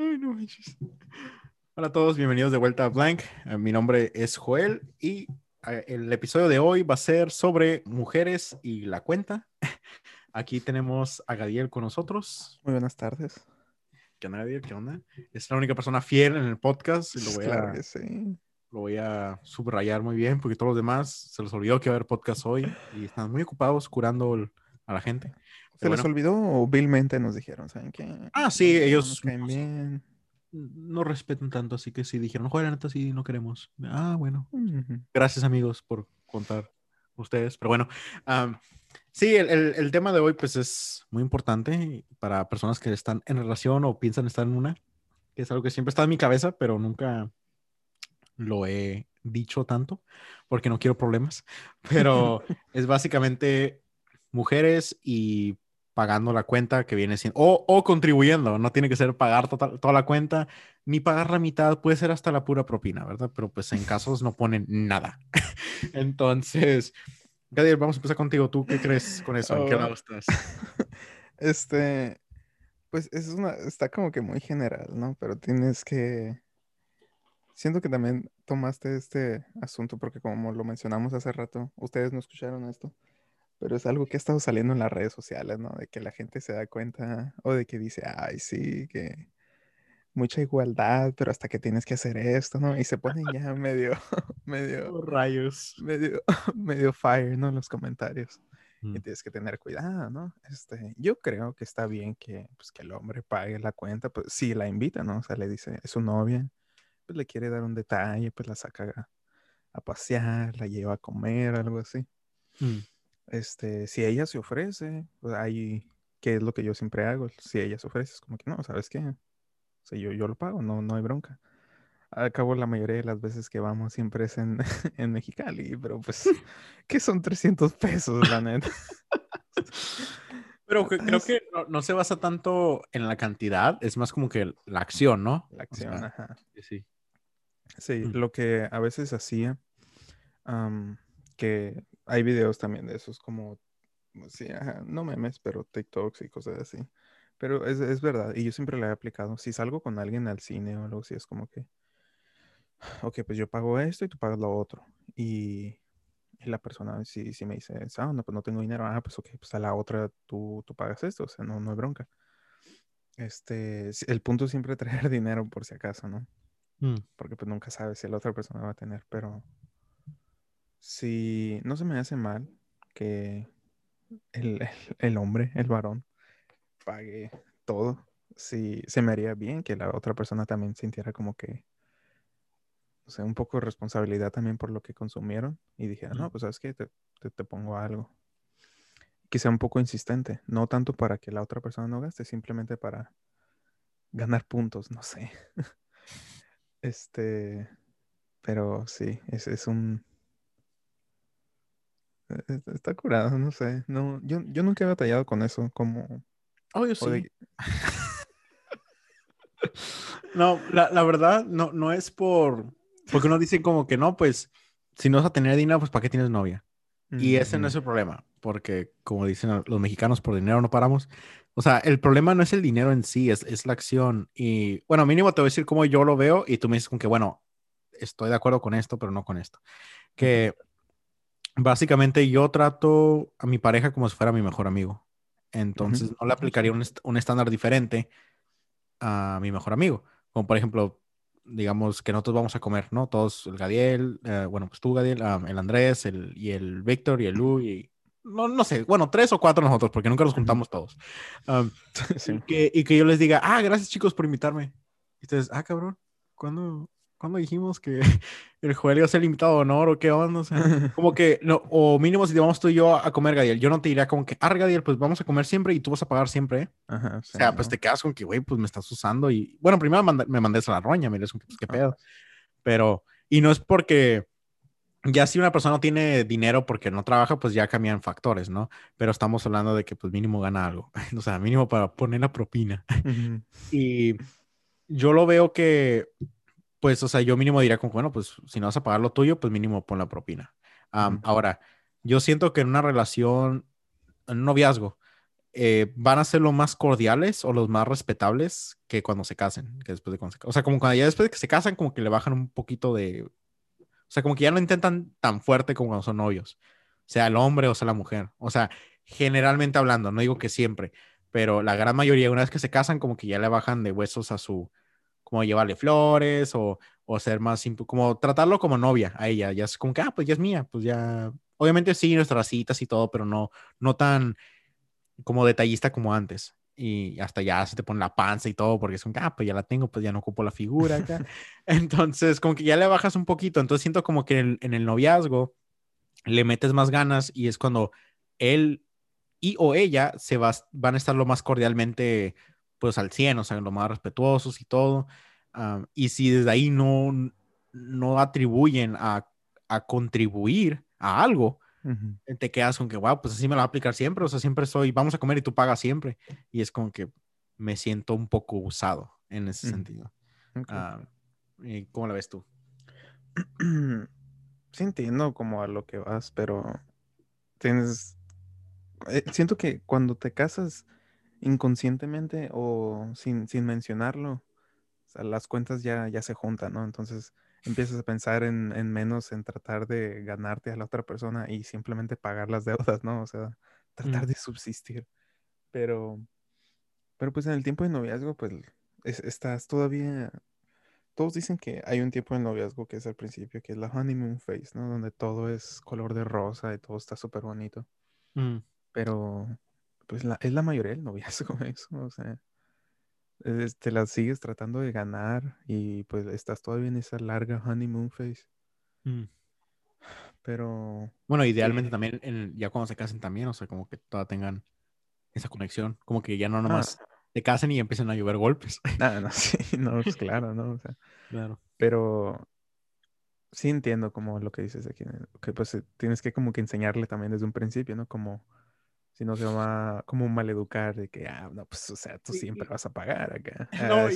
Ay, no Hola a todos, bienvenidos de vuelta a Blank. Eh, mi nombre es Joel y eh, el episodio de hoy va a ser sobre mujeres y la cuenta. Aquí tenemos a Gadiel con nosotros. Muy buenas tardes. ¿Qué onda, Gadiel? ¿Qué onda? Es la única persona fiel en el podcast. Y lo voy claro a, que sí. Lo voy a subrayar muy bien porque todos los demás se les olvidó que va a haber podcast hoy y están muy ocupados curando a la gente. ¿Se les olvidó o vilmente nos dijeron? ¿Saben qué? Ah, sí, ellos no, bien. no respetan tanto, así que sí dijeron, joder, neta, sí, no queremos. Ah, bueno. Gracias, amigos, por contar ustedes. Pero bueno, sí, el, el, el, tema de hoy, pues es muy importante para personas que están en relación o piensan estar en una, que es algo que siempre está en mi cabeza, pero nunca lo he dicho tanto porque no quiero problemas. Pero es básicamente mujeres y pagando la cuenta que viene siendo, o, o contribuyendo, no tiene que ser pagar total, toda la cuenta, ni pagar la mitad, puede ser hasta la pura propina, ¿verdad? Pero pues en casos no ponen nada. Entonces, Gadiel, vamos a empezar contigo. ¿Tú qué crees con eso? ¿En qué lado estás? Este, pues es una, está como que muy general, ¿no? Pero tienes que, siento que también tomaste este asunto porque como lo mencionamos hace rato, ustedes no escucharon esto pero es algo que ha estado saliendo en las redes sociales, ¿no? De que la gente se da cuenta o de que dice, ay, sí, que mucha igualdad, pero hasta que tienes que hacer esto, ¿no? Y se ponen ya medio, medio, oh, rayos, medio, medio fire, ¿no? Los comentarios. Y mm. tienes que tener cuidado, ¿no? Este, yo creo que está bien que, pues, que el hombre pague la cuenta, pues si la invita, ¿no? O sea, le dice, es su novia, pues le quiere dar un detalle, pues la saca a, pasear, la lleva a comer, algo así. Mm. Este, si ella se ofrece, pues ahí, ¿qué es lo que yo siempre hago? Si ella se ofrece, es como que no, ¿sabes qué? O sea, yo, yo lo pago, no, no hay bronca. Al cabo, la mayoría de las veces que vamos siempre es en, en Mexicali, pero pues, ¿qué son 300 pesos, la neta? Pero creo que no, se basa tanto en la cantidad, es más como que la acción, ¿no? La acción, ajá. Sí. Sí, mm. lo que a veces hacía, que hay videos también de esos como, sí, no memes, pero TikToks y cosas así. Pero es, es, verdad, y yo siempre la he aplicado. Si salgo con alguien al cine o algo así, es como que, ok, pues yo pago esto y tú pagas lo otro. Y, y la persona, si, si me dice, ah, no, pues no tengo dinero, ah, pues ok, pues a la otra tú, tú pagas esto, o sea, no, no hay bronca. Este, el punto es siempre traer dinero por si acaso, ¿no? Mm. Porque pues nunca sabes si la otra persona va a tener, pero si no se me hace mal que el, hombre, el varón, pague todo, si se me haría bien que la otra persona también sintiera como que, o sea, un poco de responsabilidad también por lo que consumieron y dijera, no, pues sabes que te, te, pongo algo. Que sea un poco insistente, no tanto para que la otra persona no gaste, simplemente para ganar puntos, no sé. este, pero sí, es, es un, está curado, no sé. No, yo, yo nunca he batallado con eso, como. Oh, yo sí. no, la, la, verdad, no, no es por. Porque uno dice como que no, pues, si no vas a tener dinero, pues ¿para qué tienes novia? Y ese no es el problema, porque como dicen los mexicanos, por dinero no paramos. O sea, el problema no es el dinero en sí, es, es la acción. Y bueno, mínimo te voy a decir cómo yo lo veo y tú me dices como que, bueno, estoy de acuerdo con esto, pero no con esto. Que básicamente yo trato a mi pareja como si fuera mi mejor amigo. Entonces no le aplicaría un, un, estándar diferente a mi mejor amigo. Como por ejemplo, digamos que nosotros vamos a comer, ¿no? Todos, el Gadiel, eh, bueno, pues tú, Gadiel, el Andrés, el, y el Víctor y el Lu, y no, no sé, bueno, tres o cuatro nosotros, porque nunca nos juntamos todos. y, que, y que yo les diga, ah, gracias chicos por invitarme. Y ustedes, ah, cabrón, ¿cuándo, ¿Cuándo dijimos que el Joel iba a ser el invitado de honor o qué onda? O sea, como que, no, o mínimo si te vamos tú y yo a comer, Gadiel, yo no te diría como que, ah, Gadiel, pues vamos a comer siempre y tú vas a pagar siempre, ¿eh? Ajá, o sea, pues te quedas con que, güey, pues me estás usando y, bueno, primero me mandes a la roña, mires, pues qué pedo. Pero, y no es porque, ya si una persona no tiene dinero porque no trabaja, pues ya cambian factores, ¿no? Pero estamos hablando de que, pues mínimo gana algo, o sea, mínimo para poner la propina. Y yo lo veo que pues, o sea, yo mínimo diría como, bueno, pues si no vas a pagar lo tuyo, pues mínimo pon la propina. Ahora, yo siento que en una relación, en un noviazgo, eh, van a ser los más cordiales o los más respetables que cuando se casen, que después de cuando se O sea, como cuando ya después de que se casan, como que le bajan un poquito de... O sea, como que ya no intentan tan fuerte como cuando son novios, sea el hombre o sea la mujer. O sea, generalmente hablando, no digo que siempre, pero la gran mayoría, una vez que se casan, como que ya le bajan de huesos a su, como llevarle flores o, o ser más, como tratarlo como novia a ella, ya es como que, ah, pues ya es mía, pues ya, obviamente sí, nuestras citas y todo, pero no, no tan como detallista como antes. Y hasta ya se te pone la panza y todo, porque es como, ah, pues ya la tengo, pues ya no ocupo la figura acá. Entonces, como que ya le bajas un poquito. Entonces, siento como que en el, en el noviazgo le metes más ganas y es cuando él y o ella se va, van a estar lo más cordialmente, pues al 100, o sea, lo más respetuosos y todo. y si desde ahí no, no atribuyen a, a contribuir a algo, te quedas con que, wow, pues así me lo va a aplicar siempre, o sea, siempre soy, vamos a comer y tú pagas siempre. Y es como que me siento un poco usado en ese sentido. Ah, ¿y ¿Cómo la ves tú? Sí entiendo como a lo que vas, pero tienes... Eh, siento que cuando te casas inconscientemente o sin, sin mencionarlo, las cuentas ya, ya se juntan, ¿no? Entonces empiezas a pensar en, menos, en tratar de ganarte a la otra persona y simplemente pagar las deudas, ¿no? O sea, tratar de subsistir. Pero, pero pues en el tiempo de noviazgo, pues estás todavía... Todos dicen que hay un tiempo de noviazgo que es al principio, que es la honeymoon phase, ¿no? Donde todo es color de rosa y todo está súper bonito. Mm. Pero, pues la, es la mayoría del noviazgo eso, o sea te la sigues tratando de ganar y pues estás todavía en esa larga honeymoon phase. Mm. Pero... Bueno, idealmente también, ya cuando se casen también, o sea, como que todas tengan esa conexión, como que ya no nomás ah. se casen y empiecen a llover golpes. No, no, sí, no, pues claro, ¿no? O sea, claro. Pero sí entiendo como lo que dices aquí, que pues eh, tienes que como que enseñarle también desde un principio, ¿no? Como si no se va como maleducar de que, ah, no, pues, o sea, tú siempre vas a pagar acá. No, ah,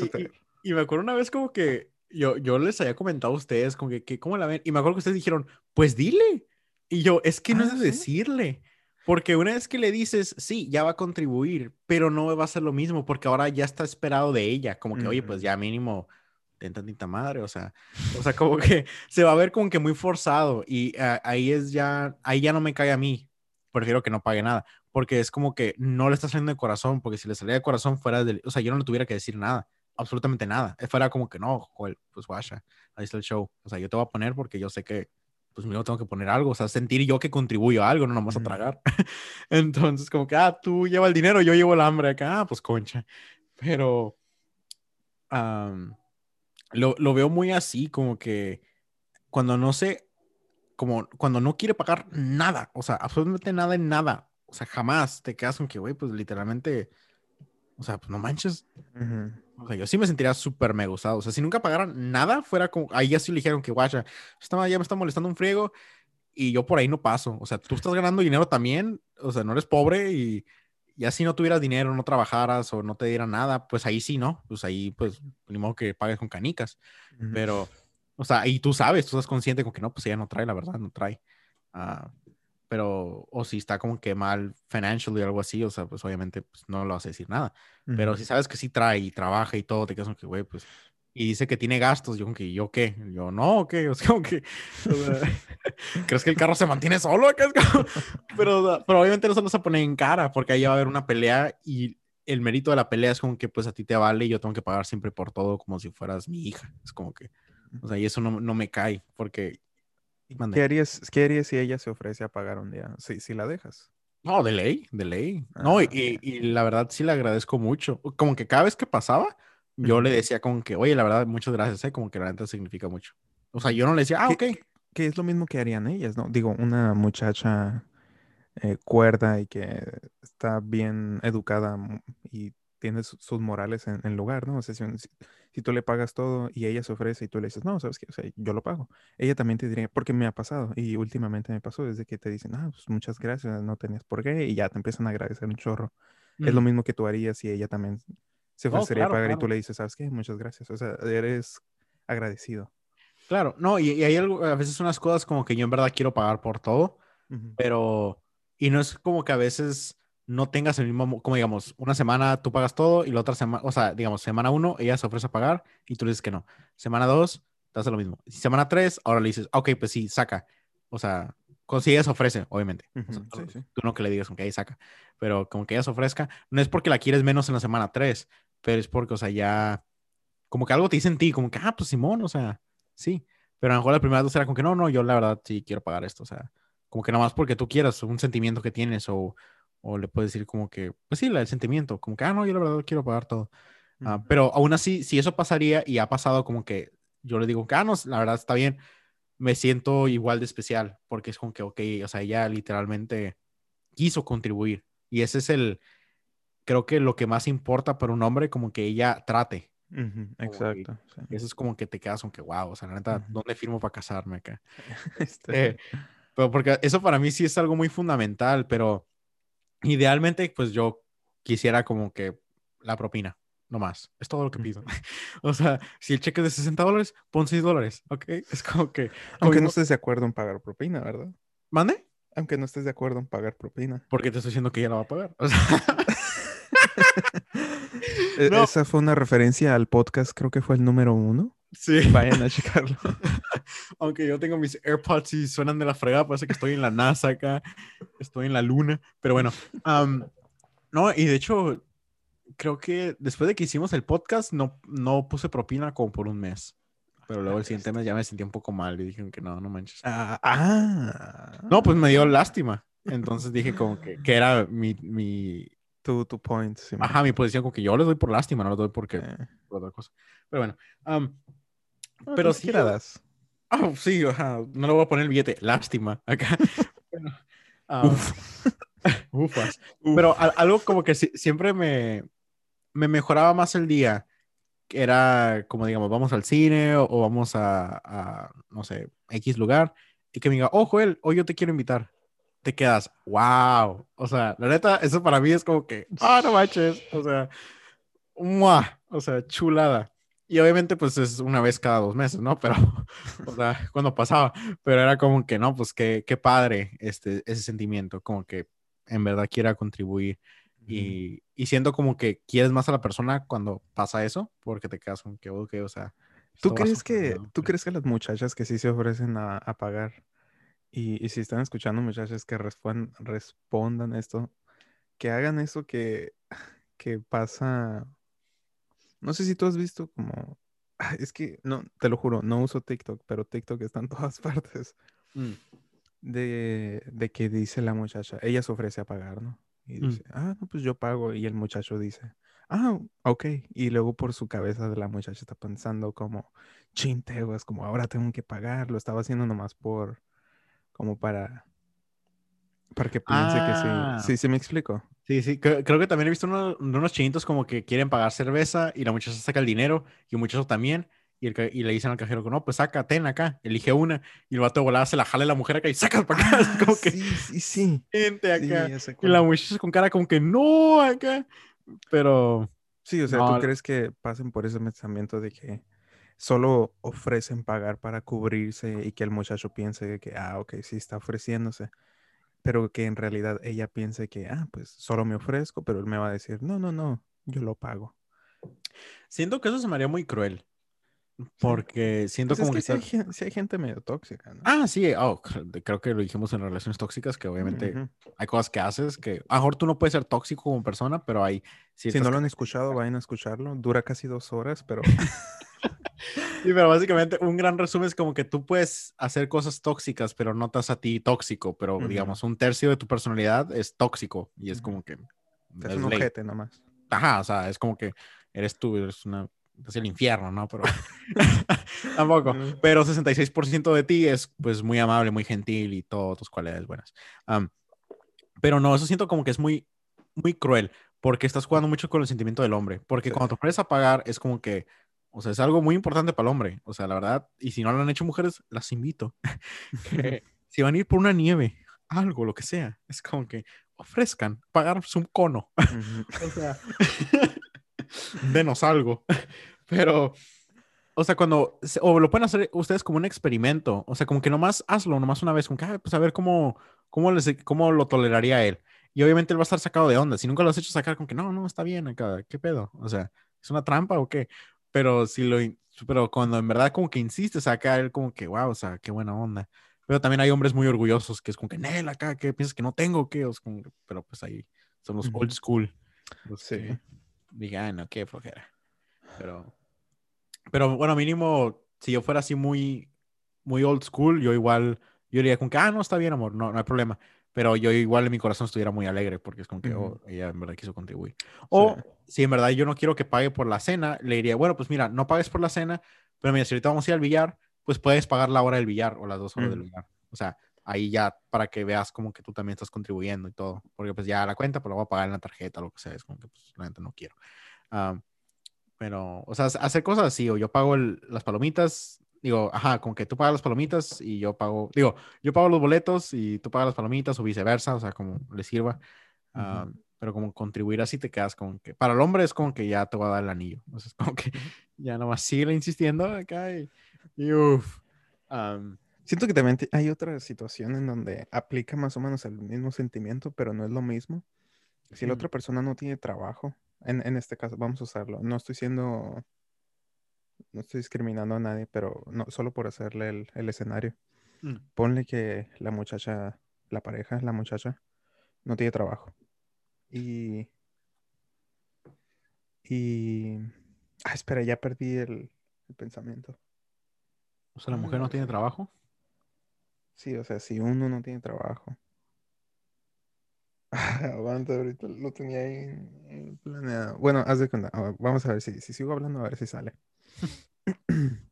y, me acuerdo una vez como que yo, yo les había comentado a ustedes, como que, ¿cómo la ven? Y me acuerdo que ustedes dijeron, pues dile. Y yo, es que no es ah, de decirle. Porque una vez que le dices, sí, ya va a contribuir, pero no va a ser lo mismo, porque ahora ya está esperado de ella, como que, oye, pues ya mínimo, ten tantita madre, o sea, o sea, como que se va a ver como que muy forzado y ah, ahí es ya, ahí ya no me cae a mí, prefiero que no pague nada, porque es como que no le está saliendo de corazón, porque si le salía de corazón fuera de, o sea, yo no le tuviera que decir nada, absolutamente nada, eh, fuera como que no, joder, pues guacha, ahí está el show, o sea, yo te voy a poner porque yo sé que, pues mío tengo que poner algo, o sea, sentir yo que contribuyo a algo, no nomás a tragar. Entonces, como que, ah, tú lleva el dinero, yo llevo el hambre acá, ah, pues concha, pero lo, lo veo muy así, como que cuando no sé, como cuando no quiere pagar nada, o sea, absolutamente nada en nada, o sea, jamás te quedas con que, güey, pues literalmente, o sea, pues no manches. O sea, yo sí me sentiría súper mega usado. O sea, si nunca pagaran nada, fuera como, ahí ya sí le dijeron que, guacha, ya me está molestando un friego y yo por ahí no paso. O sea, tú estás ganando dinero también, o sea, no eres pobre y, ya si no tuvieras dinero, no trabajaras o no te dieran nada, pues ahí sí, ¿no? Pues ahí, pues, ni modo que pagues con canicas. Pero, o sea, y tú sabes, tú estás consciente con que no, pues ella no trae, la verdad, no trae. Uh, pero, o si está como que mal financially o algo así, o sea, pues obviamente pues, no lo vas a decir nada. Pero si sabes que sí trae y trabaja y todo, te quedas como que, güey, pues, y dice que tiene gastos, yo como que, ¿yo qué? Yo, no, ¿qué? O sea, como que, ¿crees que el carro se mantiene solo? pero, pero obviamente no se nos a poner en cara, porque ahí va a haber una pelea y el mérito de la pelea es como que, pues, a ti te vale y yo tengo que pagar siempre por todo como si fueras mi hija. Es como que, o sea, y eso no, no me cae, porque ¿Qué harías, ¿Qué harías, si ella se ofrece a pagar un día? Si, si la dejas. No, de ley, de ley. no, y, ah, y, la verdad sí le agradezco mucho. Como que cada vez que pasaba, yo le decía como que, oye, la verdad, muchas gracias, ¿eh? como que la neta significa mucho. O sea, yo no le decía, ah, ok. Que es lo mismo que harían ellas, ¿no? Digo, una muchacha eh, cuerda y que está bien educada y tiene sus morales en, en lugar, ¿no? O sea, si, si, tú le pagas todo y ella se ofrece y tú le dices, no, ¿sabes qué? O sea, yo lo pago. Ella también te diría, porque me ha pasado y últimamente me pasó desde que te dicen, ah, pues muchas gracias, no tenías por qué y ya te empiezan a agradecer un chorro. Es lo mismo que tú harías si ella también se ofrecería a pagar y tú le dices, ¿sabes qué? Muchas gracias. O sea, eres agradecido. Claro, no, y, hay algo, a veces unas cosas como que yo en verdad quiero pagar por todo, pero, y no es como que a veces no tengas el mismo, como digamos, una semana tú pagas todo y la otra semana, o sea, digamos, semana uno ella se ofrece a pagar y tú le dices que no. Semana dos, te hace lo mismo. Semana tres, ahora le dices, ok, pues sí, saca. O sea, si ella se ofrece, obviamente. Tú no que le digas, ahí saca. Pero como que ella se ofrezca, no es porque la quieres menos en la semana tres, pero es porque, o sea, ya, como que algo te dice en ti, como que, ah, pues Simón, o sea, sí. Pero a lo mejor la primera dos era como que no, no, yo la verdad sí quiero pagar esto, o sea, como que nada más porque tú quieras, un sentimiento que tienes o, o le puedes decir como que, pues sí, el sentimiento, como que, ah, no, yo la verdad quiero pagar todo. Ah, pero aún así, si eso pasaría y ha pasado como que yo le digo ah, no, la verdad está bien, me siento igual de especial, porque es como que, ok, o sea, ella literalmente quiso contribuir. Y ese es el, creo que lo que más importa para un hombre, como que ella trate. exacto. Eso es como que te quedas como que, wow, o sea, la neta, ¿dónde firmo para casarme acá? Este, eh, pero porque eso para mí sí es algo muy fundamental, pero idealmente, pues yo quisiera como que la propina, no más. Es todo lo que pido. o sea, si el cheque es de 60 dólares, pon 6 dólares, ¿ok? Es como que... Aunque no estés de acuerdo en pagar propina, ¿verdad? ¿Mande? Aunque no estés de acuerdo en pagar propina. Porque te estoy diciendo que ella la va a pagar. O sea... E, esa fue una referencia al podcast, creo que fue el número uno. Sí. Vayan a checarlo. Aunque yo tengo mis AirPods y suenan de la fregada, parece que estoy en la NASA acá, estoy en la luna, pero bueno. no, y de hecho, creo que después de que hicimos el podcast, no, no puse propina como por un mes. Pero luego el siguiente mes ya me sentí un poco mal y dije que no, no manches. Ah, ah. No, pues me dio lástima. Entonces dije como que, que era mi, mi... Tu, tu point. Ajá, mi posición como que yo les doy por lástima, no les doy porque eh. por otra cosa. Pero bueno. pero si das. Ah, sí, ajá, no le voy a poner el billete. Lástima. Acá. bueno, ufas. Pero algo como que siempre me, me mejoraba más el día. Era como, digamos, vamos al cine o, vamos a, a, no sé, X lugar. Y que me diga, oh, Joel, hoy yo te quiero invitar te quedas, wow. O sea, la neta, eso para mí es como que, ah, no manches. O sea, ¡mua! o sea, chulada. Y obviamente, pues es una vez cada dos meses, ¿no? Pero, o sea, cuando pasaba, pero era como que, no, pues qué, qué padre este, ese sentimiento, como que en verdad quiera contribuir. Y, y siento como que quieres más a la persona cuando pasa eso, porque te quedas como que, ok, o sea. ¿Tú crees que, ¿tú crees que las muchachas que sí se ofrecen a, a pagar y, si están escuchando, muchachos, que respondan, respondan esto, que hagan eso que, que pasa. No sé si tú has visto como. Es que, no, te lo juro, no uso TikTok, pero TikTok está en todas partes. Mm. De, de, que dice la muchacha, ella se ofrece a pagar, ¿no? Y mm. dice, ah, no, pues yo pago. Y el muchacho dice, ah, ok. Y luego por su cabeza de la muchacha está pensando como, chinteguas, como ahora tengo que pagar. Lo estaba haciendo nomás por como para, para que piense que sí. Ah. Sí, sí me explico. Sí, sí, creo, que también he visto unos chinitos como que quieren pagar cerveza y la muchacha saca el dinero y un muchacho también. Y, el, y, le dicen al cajero que no, pues saca, ten acá, elige una. Y el vato de volada se la jala la mujer acá y saca para acá. Ah, como que, sí, sí, sí. Gente acá. y la muchacha con cara como que no acá. Pero. Sí, o sea, ¿tú crees que pasen por ese pensamiento de que solo ofrecen pagar para cubrirse y que el muchacho piense que, ah, ok, sí está ofreciéndose, pero que en realidad ella piense que, ah, pues solo me ofrezco, pero él me va a decir, no, no, no, yo lo pago. Siento que eso se me haría muy cruel. Porque siento pues como que, si, hay, gente medio tóxica, ¿no? Ah, sí, oh, creo que lo dijimos en relaciones tóxicas, que obviamente hay cosas que haces que a lo mejor tú no puedes ser tóxico como persona, pero hay... Si no lo han escuchado, vayan a escucharlo. Dura casi dos horas, pero... Sí, pero básicamente un gran resumen es como que tú puedes hacer cosas tóxicas, pero no estás a ti tóxico, pero digamos, un tercio de tu personalidad es tóxico y es como que... Es, un ojete nomás. Ajá, o sea, es como que eres tú, eres una... Es el infierno, ¿no? Pero tampoco. Pero 66% de ti es pues muy amable, muy gentil y todas tus cualidades buenas. pero no, eso siento como que es muy, muy cruel porque estás jugando mucho con el sentimiento del hombre. Porque cuando te ofreces a pagar es como que o sea, es algo muy importante para el hombre. O sea, la verdad, y si no lo han hecho mujeres, las invito. si van a ir por una nieve, algo, lo que sea, es como que ofrezcan, pagarnos un cono. o sea, denos algo. Pero, o sea, cuando, o lo pueden hacer ustedes como un experimento, o sea, como que nomás hazlo, nomás una vez, como que, pues a ver cómo, cómo, les, cómo lo toleraría él. Y obviamente él va a estar sacado de onda. Si nunca lo has hecho sacar, con que no, no, está bien acá, ¿qué pedo? O sea, ¿es una trampa o qué? Pero si lo, pero cuando en verdad como que insistes acá, él como que, wow, o sea, qué buena onda. Pero también hay hombres muy orgullosos que es como que, Nel, acá, ¿qué piensas que no tengo? ¿Qué? O sea, pero pues ahí son los old school. sí. Diga, no, qué flojera. Pero, pero bueno, mínimo, si yo fuera así muy, muy old school, yo igual, yo diría como que, ah, no, está bien, amor, no, no hay problema. Pero yo igual en mi corazón estuviera muy alegre porque es como que oh, ella en verdad quiso contribuir. O si en verdad yo no quiero que pague por la cena, le diría, bueno, pues mira, no pagues por la cena, pero mira, si ahorita vamos a ir al billar, pues puedes pagar la hora del billar o las dos horas del billar. O sea, ahí ya para que veas como que tú también estás contribuyendo y todo. Porque pues ya la cuenta, pues la voy a pagar en la tarjeta, lo que sea. Es como que pues la gente no quiero. pero, o sea, hacer cosas así, o yo pago las palomitas, digo, ajá, como que tú pagas las palomitas y yo pago, digo, yo pago los boletos y tú pagas las palomitas o viceversa, o sea, como le sirva. pero como contribuir así te quedas como que, para el hombre es como que ya te va a dar el anillo. O sea, es como que ya nomás sigue insistiendo acá y, uff. Siento que también hay otra situación en donde aplica más o menos el mismo sentimiento, pero no es lo mismo. Si la otra persona no tiene trabajo, en, en, este caso, vamos a usarlo. No estoy siendo, no estoy discriminando a nadie, pero no, solo por hacerle el, el escenario. Mm. Ponle que la muchacha, la pareja, la muchacha, no tiene trabajo. Y, y, ah, espera, ya perdí el, el pensamiento. O sea, la mujer no tiene trabajo. Sí, o sea, si uno no tiene trabajo. Aguanta, ahorita lo tenía ahí planeado. Bueno, haz de cuenta. Vamos a ver si, si sigo hablando, a ver si sale.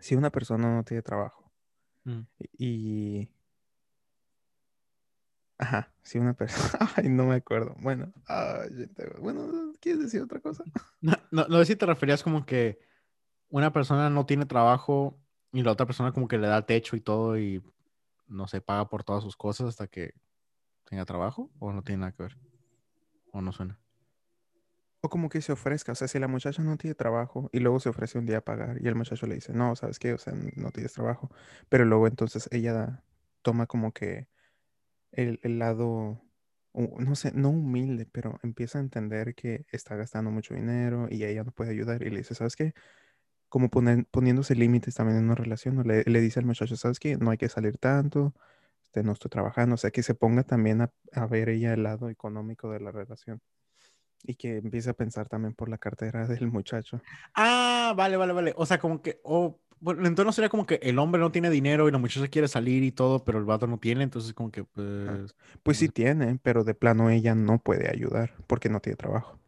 si una persona no tiene trabajo mm. y... Ajá, si una persona... Ay, no me acuerdo. Bueno, bueno, ¿quieres decir otra cosa? No, no, no sé si te referías como que una persona no tiene trabajo y la otra persona como que le da techo y todo y no se paga por todas sus cosas hasta que tenga trabajo o no tiene nada que ver? ¿O no suena? O como que se ofrezca, o sea, si la muchacha no tiene trabajo y luego se ofrece un día a pagar y el muchacho le dice, no, ¿sabes qué? O sea, no tienes trabajo, pero luego entonces ella toma como que el, el lado, no sé, no humilde, pero empieza a entender que está gastando mucho dinero y ella no puede ayudar y le dice, ¿sabes qué? como poniéndose límites también en una relación, le, le, dice al muchacho, ¿sabes qué? No hay que salir tanto, este, no estoy trabajando, o sea, que se ponga también a, a, ver ella el lado económico de la relación y que empiece a pensar también por la cartera del muchacho. Ah, vale, vale, vale, o sea, como que, oh, bueno, entonces no sería como que el hombre no tiene dinero y la muchacha quiere salir y todo, pero el vato no tiene, entonces como que, pues... Pues sí tiene, pero de plano ella no puede ayudar porque no tiene trabajo.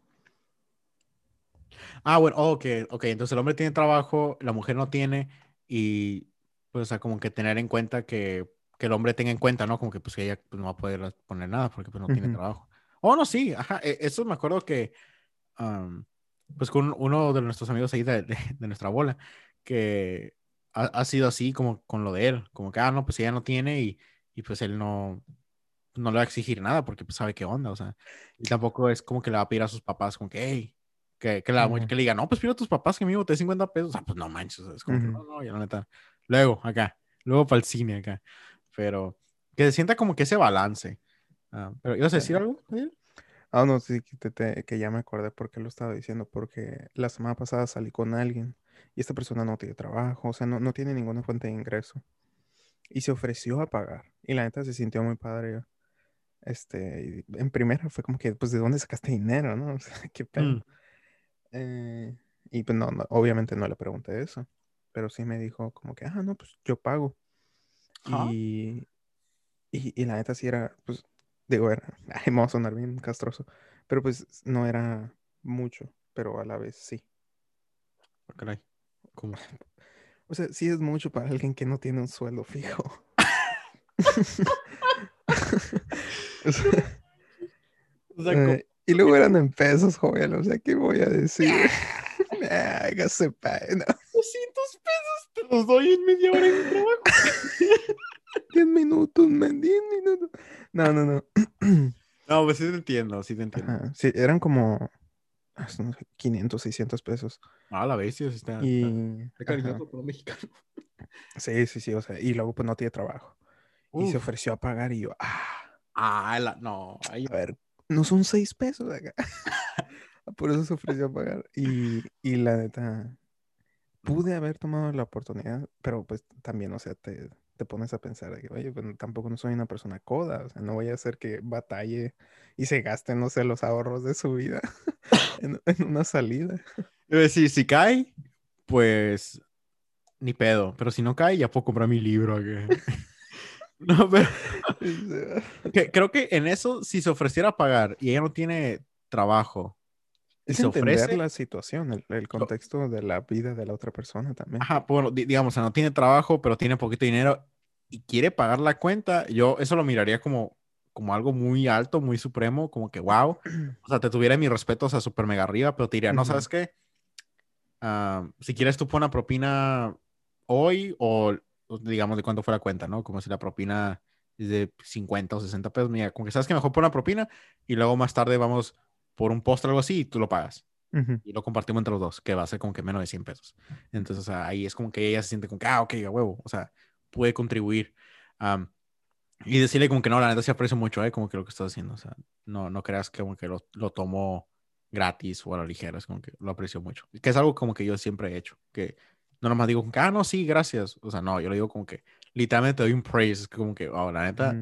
Ah, bueno, ok, ok. Entonces el hombre tiene trabajo, la mujer no tiene, y pues, o sea, como que tener en cuenta que, que el hombre tenga en cuenta, ¿no? Como que pues ella pues, no va a poder poner nada porque pues no tiene trabajo. Oh, no, sí, ajá. E, eso me acuerdo que, pues con uno de nuestros amigos ahí de, de, nuestra bola, que ha, ha, sido así como con lo de él, como que, ah, no, pues ella no tiene y, y pues él no, no le va a exigir nada porque pues sabe qué onda, o sea, y tampoco es como que le va a pedir a sus papás como que, hey, que, que, la, que le diga, no, pues pido a tus papás que me te 50 pesos. Ah, pues no manches, es como que no, no, ya la neta. Luego, acá, luego para el cine acá. Pero que se sienta como que ese balance. Ah, pero, ¿ibas a decir algo? Ah, no, sí, que, que ya me acordé por qué lo estaba diciendo. Porque la semana pasada salí con alguien y esta persona no tiene trabajo, o sea, no, no tiene ninguna fuente de ingreso. Y se ofreció a pagar. Y la neta se sintió muy padre. Este, en primera fue como que, pues, ¿de dónde sacaste dinero, no? O sea, qué pena. Mm. Eh, y pues no, obviamente no le pregunté eso, pero sí me dijo como que, ah, no, pues yo pago. Y, y, la neta sí era, pues, digo, era, ay, me va a sonar bien castroso, pero pues no era mucho, pero a la vez sí. Ah, caray, ¿cómo? O sea, sí es mucho para alguien que no tiene un sueldo fijo. o sea, eh, y luego eran en pesos, joven. O sea, ¿qué voy a decir? Hágase pena. 200 pesos te los doy en media hora en trabajo. 10 minutos, man, 10 minutos. No, no, no. No, pues sí te entiendo, sí te entiendo. Sí, eran como 500, 600 pesos. Ah, la bestia está. Y... Está cariñoso por un mexicano. Sí, sí, sí, o sea, y luego pues no tiene trabajo. Y se ofreció a pagar y yo, ah. Ah, la, no. A ver, no son seis pesos acá. Por eso se ofreció a pagar. Y, y la neta, pude haber tomado la oportunidad, pero pues también, o sea, te, te pones a pensar de que, oye, pues tampoco no soy una persona coda, o sea, no voy a hacer que batalle y se gaste, no sé, los ahorros de su vida en, una salida. Si, si cae, pues ni pedo, pero si no cae, ya puedo comprar mi libro. no, pero creo que en eso, si se ofreciera a pagar y ella no tiene trabajo, es se entender ofrece, la situación, el, contexto de la vida de la otra persona también. Ajá, bueno, digamos, no tiene trabajo, pero tiene poquito dinero y quiere pagar la cuenta, yo eso lo miraría como, como algo muy alto, muy supremo, como que wow. O sea, te tuviera mi respeto, o sea, súper mega arriba, pero te diría, no, ¿sabes qué? Ah, si quieres tú pon una propina hoy o digamos de cuánto fue la cuenta, ¿no? Como si la propina es de 50 o 60 pesos, mira, como que sabes que mejor pon una propina y luego más tarde vamos por un postre o algo así y tú lo pagas. Y lo compartimos entre los dos, que va a ser como que menos de 100 pesos. Entonces, ahí es como que ella se siente como que, ah, ok, a huevo, o sea, puede contribuir. y decirle como que no, la neta sí aprecio mucho, ¿eh? Como que lo que estás haciendo, o sea, no, no creas que como que lo, lo tomo gratis o a la ligera, es como que lo aprecio mucho. Que es algo como que yo siempre he hecho, que no nomás digo como que, ah, no, sí, gracias. O sea, no, yo le digo como que literalmente te doy un praise, es como que, oh, la neta,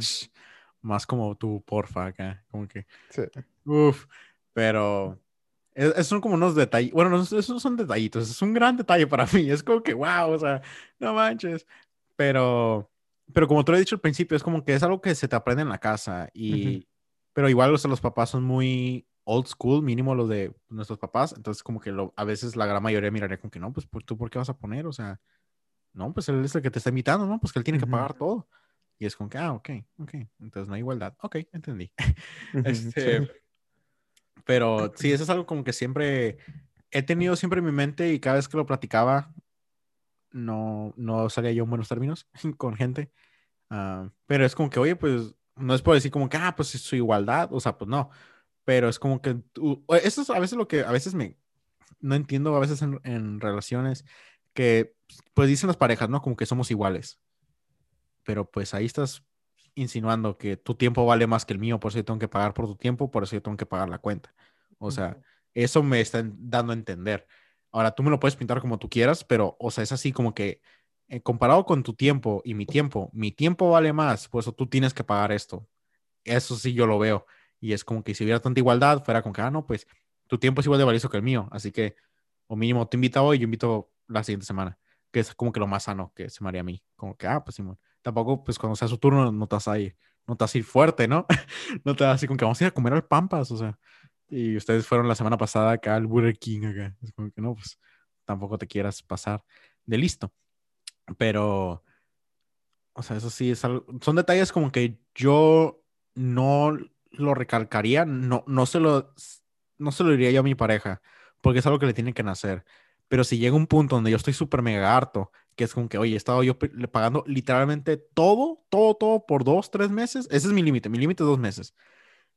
más como tú, porfa, acá, como que, sí. uff, pero esos son como unos detalles, bueno, esos son detallitos, es un gran detalle para mí, es como que, wow, o sea, no manches, pero, pero como te lo he dicho al principio, es como que es algo que se te aprende en la casa y, pero igual, o sea, los papás son muy old school, mínimo los de nuestros papás, entonces como que lo, a veces la gran mayoría miraría como que, no, pues tú, ¿por qué vas a poner? O sea, no, pues él es el que te está invitando, ¿no? Pues que él tiene que pagar todo. Y es como que, ah, ok, ok, entonces no hay igualdad. Ok, entendí. este, pero sí, eso es algo como que siempre he tenido siempre en mi mente y cada vez que lo platicaba, no, no salía yo en buenos términos con gente. Ah, pero es como que, oye, pues no es por decir como que, ah, pues es su igualdad, o sea, pues no. Pero es como que, eso es a veces lo que a veces me, no entiendo a veces en, en relaciones que, pues dicen las parejas, ¿no? Como que somos iguales. Pero pues ahí estás insinuando que tu tiempo vale más que el mío, por eso yo tengo que pagar por tu tiempo, por eso yo tengo que pagar la cuenta. O sea, eso me está dando a entender. Ahora, tú me lo puedes pintar como tú quieras, pero, o sea, es así como que eh, comparado con tu tiempo y mi tiempo, mi tiempo vale más, por eso tú tienes que pagar esto. Eso sí yo lo veo. Y es como que si hubiera tanta igualdad, fuera como que, ah, no, pues tu tiempo es igual de valioso que el mío. Así que, o mínimo, te invito hoy, yo invito la siguiente semana. Que es como que lo más sano que se me haría a mí. Como que, ah, pues Simón tampoco, pues cuando sea su turno, no te vas a ir, no te vas ir fuerte, ¿no? no te vas así como que vamos a ir a comer al Pampas, o sea. Y ustedes fueron la semana pasada acá al Burger King, acá. Es como que no, pues tampoco te quieras pasar de listo. Pero, o sea, eso sí es algo, son detalles como que yo no lo recalcaría, no, no se lo, no se lo diría yo a mi pareja, porque es algo que le tiene que nacer. Pero si llega un punto donde yo estoy súper mega harto que es como que, oye, he estado yo pagando literalmente todo, todo, todo por dos, tres meses. Ese es mi límite, mi límite es dos meses.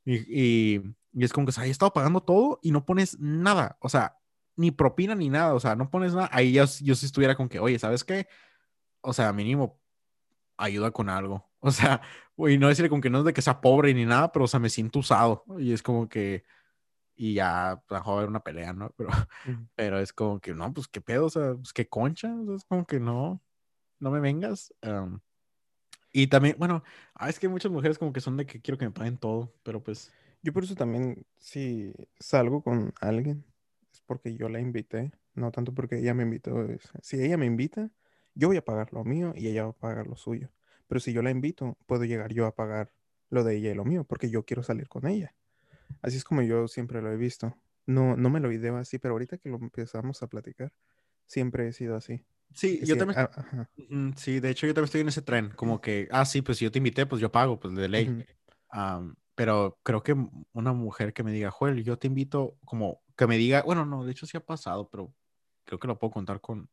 Y, es como que, o sea, he estado pagando todo y no pones nada, o sea, ni propina ni nada, o sea, no pones nada. Ahí yo, yo si estuviera con que, oye, ¿sabes qué? O sea, mínimo, ayuda con algo. O sea, y no decirle con que no es de que sea pobre ni nada, pero, o sea, me siento usado. Y es como que, y ya a haber una pelea, ¿no? Pero, pero es como que, no, pues qué pedo, o sea, pues qué concha, es como que no, no me vengas. y también, bueno, ah, es que muchas mujeres como que son de que quiero que me paguen todo, pero pues... Yo por eso también, si salgo con alguien, es porque yo la invité, no tanto porque ella me invitó. si ella me invita, yo voy a pagar lo mío y ella va a pagar lo suyo. Pero si yo la invito, puedo llegar yo a pagar lo de ella y lo mío, porque yo quiero salir con ella. Así es como yo siempre lo he visto. No, no me lo ideo así, pero ahorita que lo empezamos a platicar, siempre he sido así. Sí, yo también. Ah, sí, de hecho yo también estoy en ese tren, como que, ah, sí, pues si yo te invité, pues yo pago, pues de ley. pero creo que una mujer que me diga, Joel, yo te invito, como que me diga, bueno, no, de hecho sí ha pasado, pero creo que lo puedo contar con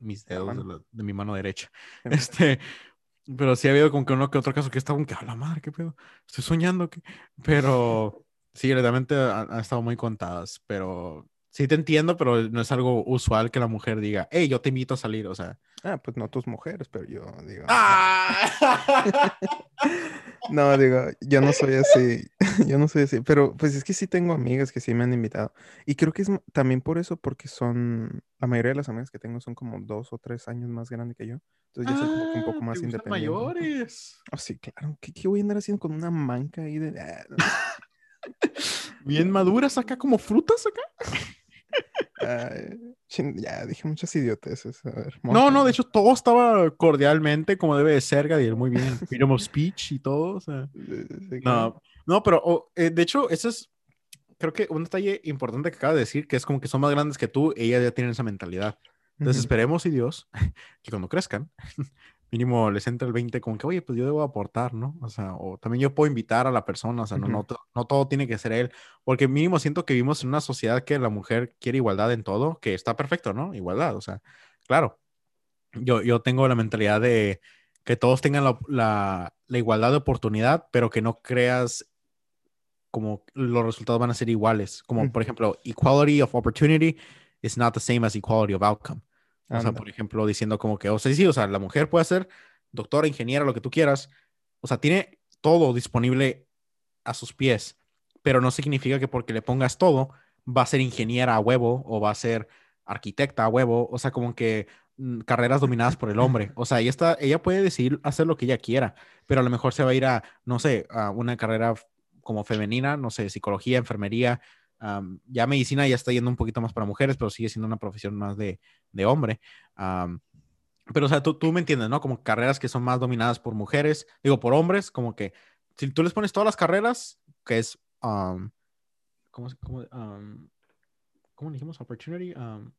mis dedos de, de, mi mano derecha. Este, pero sí ha habido como que uno que otro caso que está como que, a la madre, qué pedo, estoy soñando. Que... Pero sí, realmente han, estado muy contadas. Pero sí te entiendo, pero no es algo usual que la mujer diga, hey, yo te invito a salir, o sea. Ah, pues no tus mujeres, pero yo digo. ¡Ah! No, digo, yo no soy así, yo no soy así, pero pues es que sí tengo amigas que sí me han invitado. Y creo que es también por eso, porque son, la mayoría de las amigas que tengo son como dos o tres años más grandes que yo. Entonces ya soy como que un poco Ah, más ¿te gustan independiente. mayores. Oh, sí, claro. ¿Qué, qué voy a andar haciendo con una manca ahí de... ah. Bien maduras acá, como frutas acá. Chin, ya dije muchas idioteces. A ver, No, no, de hecho todo estaba cordialmente como debe de ser, Gadiel, muy bien. Freedom of speech y todo, o sea. No, no, pero oh, eh, de hecho, ese es, creo que un detalle importante que acaba de decir, que es como que son más grandes que tú, y ellas ya tienen esa mentalidad. Entonces Ujú. esperemos, y Dios, que cuando crezcan, mínimo les entre el 20 como que, oye, pues yo debo aportar, ¿no? O sea, o también yo puedo invitar a la persona, o sea, no, no, to- no todo tiene que ser él, porque mínimo siento que vivimos en una sociedad que la mujer quiere igualdad en todo, que está perfecto, ¿no? Igualdad, o sea, claro, yo, yo tengo la mentalidad de que todos tengan la, la- la igualdad de oportunidad, pero que no creas como los resultados van a ser iguales. Como, por Ujú. ejemplo, equality of opportunity is not the same as equality of outcome. O sea, por ejemplo, diciendo como que, o sea, sí, o sea, la mujer puede ser doctora, ingeniera, lo que tú quieras. O sea, tiene todo disponible a sus pies, pero no significa que porque le pongas todo, va a ser ingeniera a huevo o va a ser arquitecta a huevo. O sea, como que mm, carreras dominadas por el hombre. O sea, ella, está, ella puede decidir hacer lo que ella quiera, pero a lo mejor se va a ir a, no sé, a una carrera como femenina, no sé, psicología, enfermería. Am, ya medicina ya está yendo un poquito más para mujeres, pero sigue siendo una profesión más de, de hombre. Am, pero, o sea, tú, tú me entiendes, ¿no? Como carreras que son más dominadas por mujeres, digo, por hombres, como que si tú les pones todas las carreras, que es, um, ¿cómo, cómo, um, ¿cómo dijimos? Opportunity, um,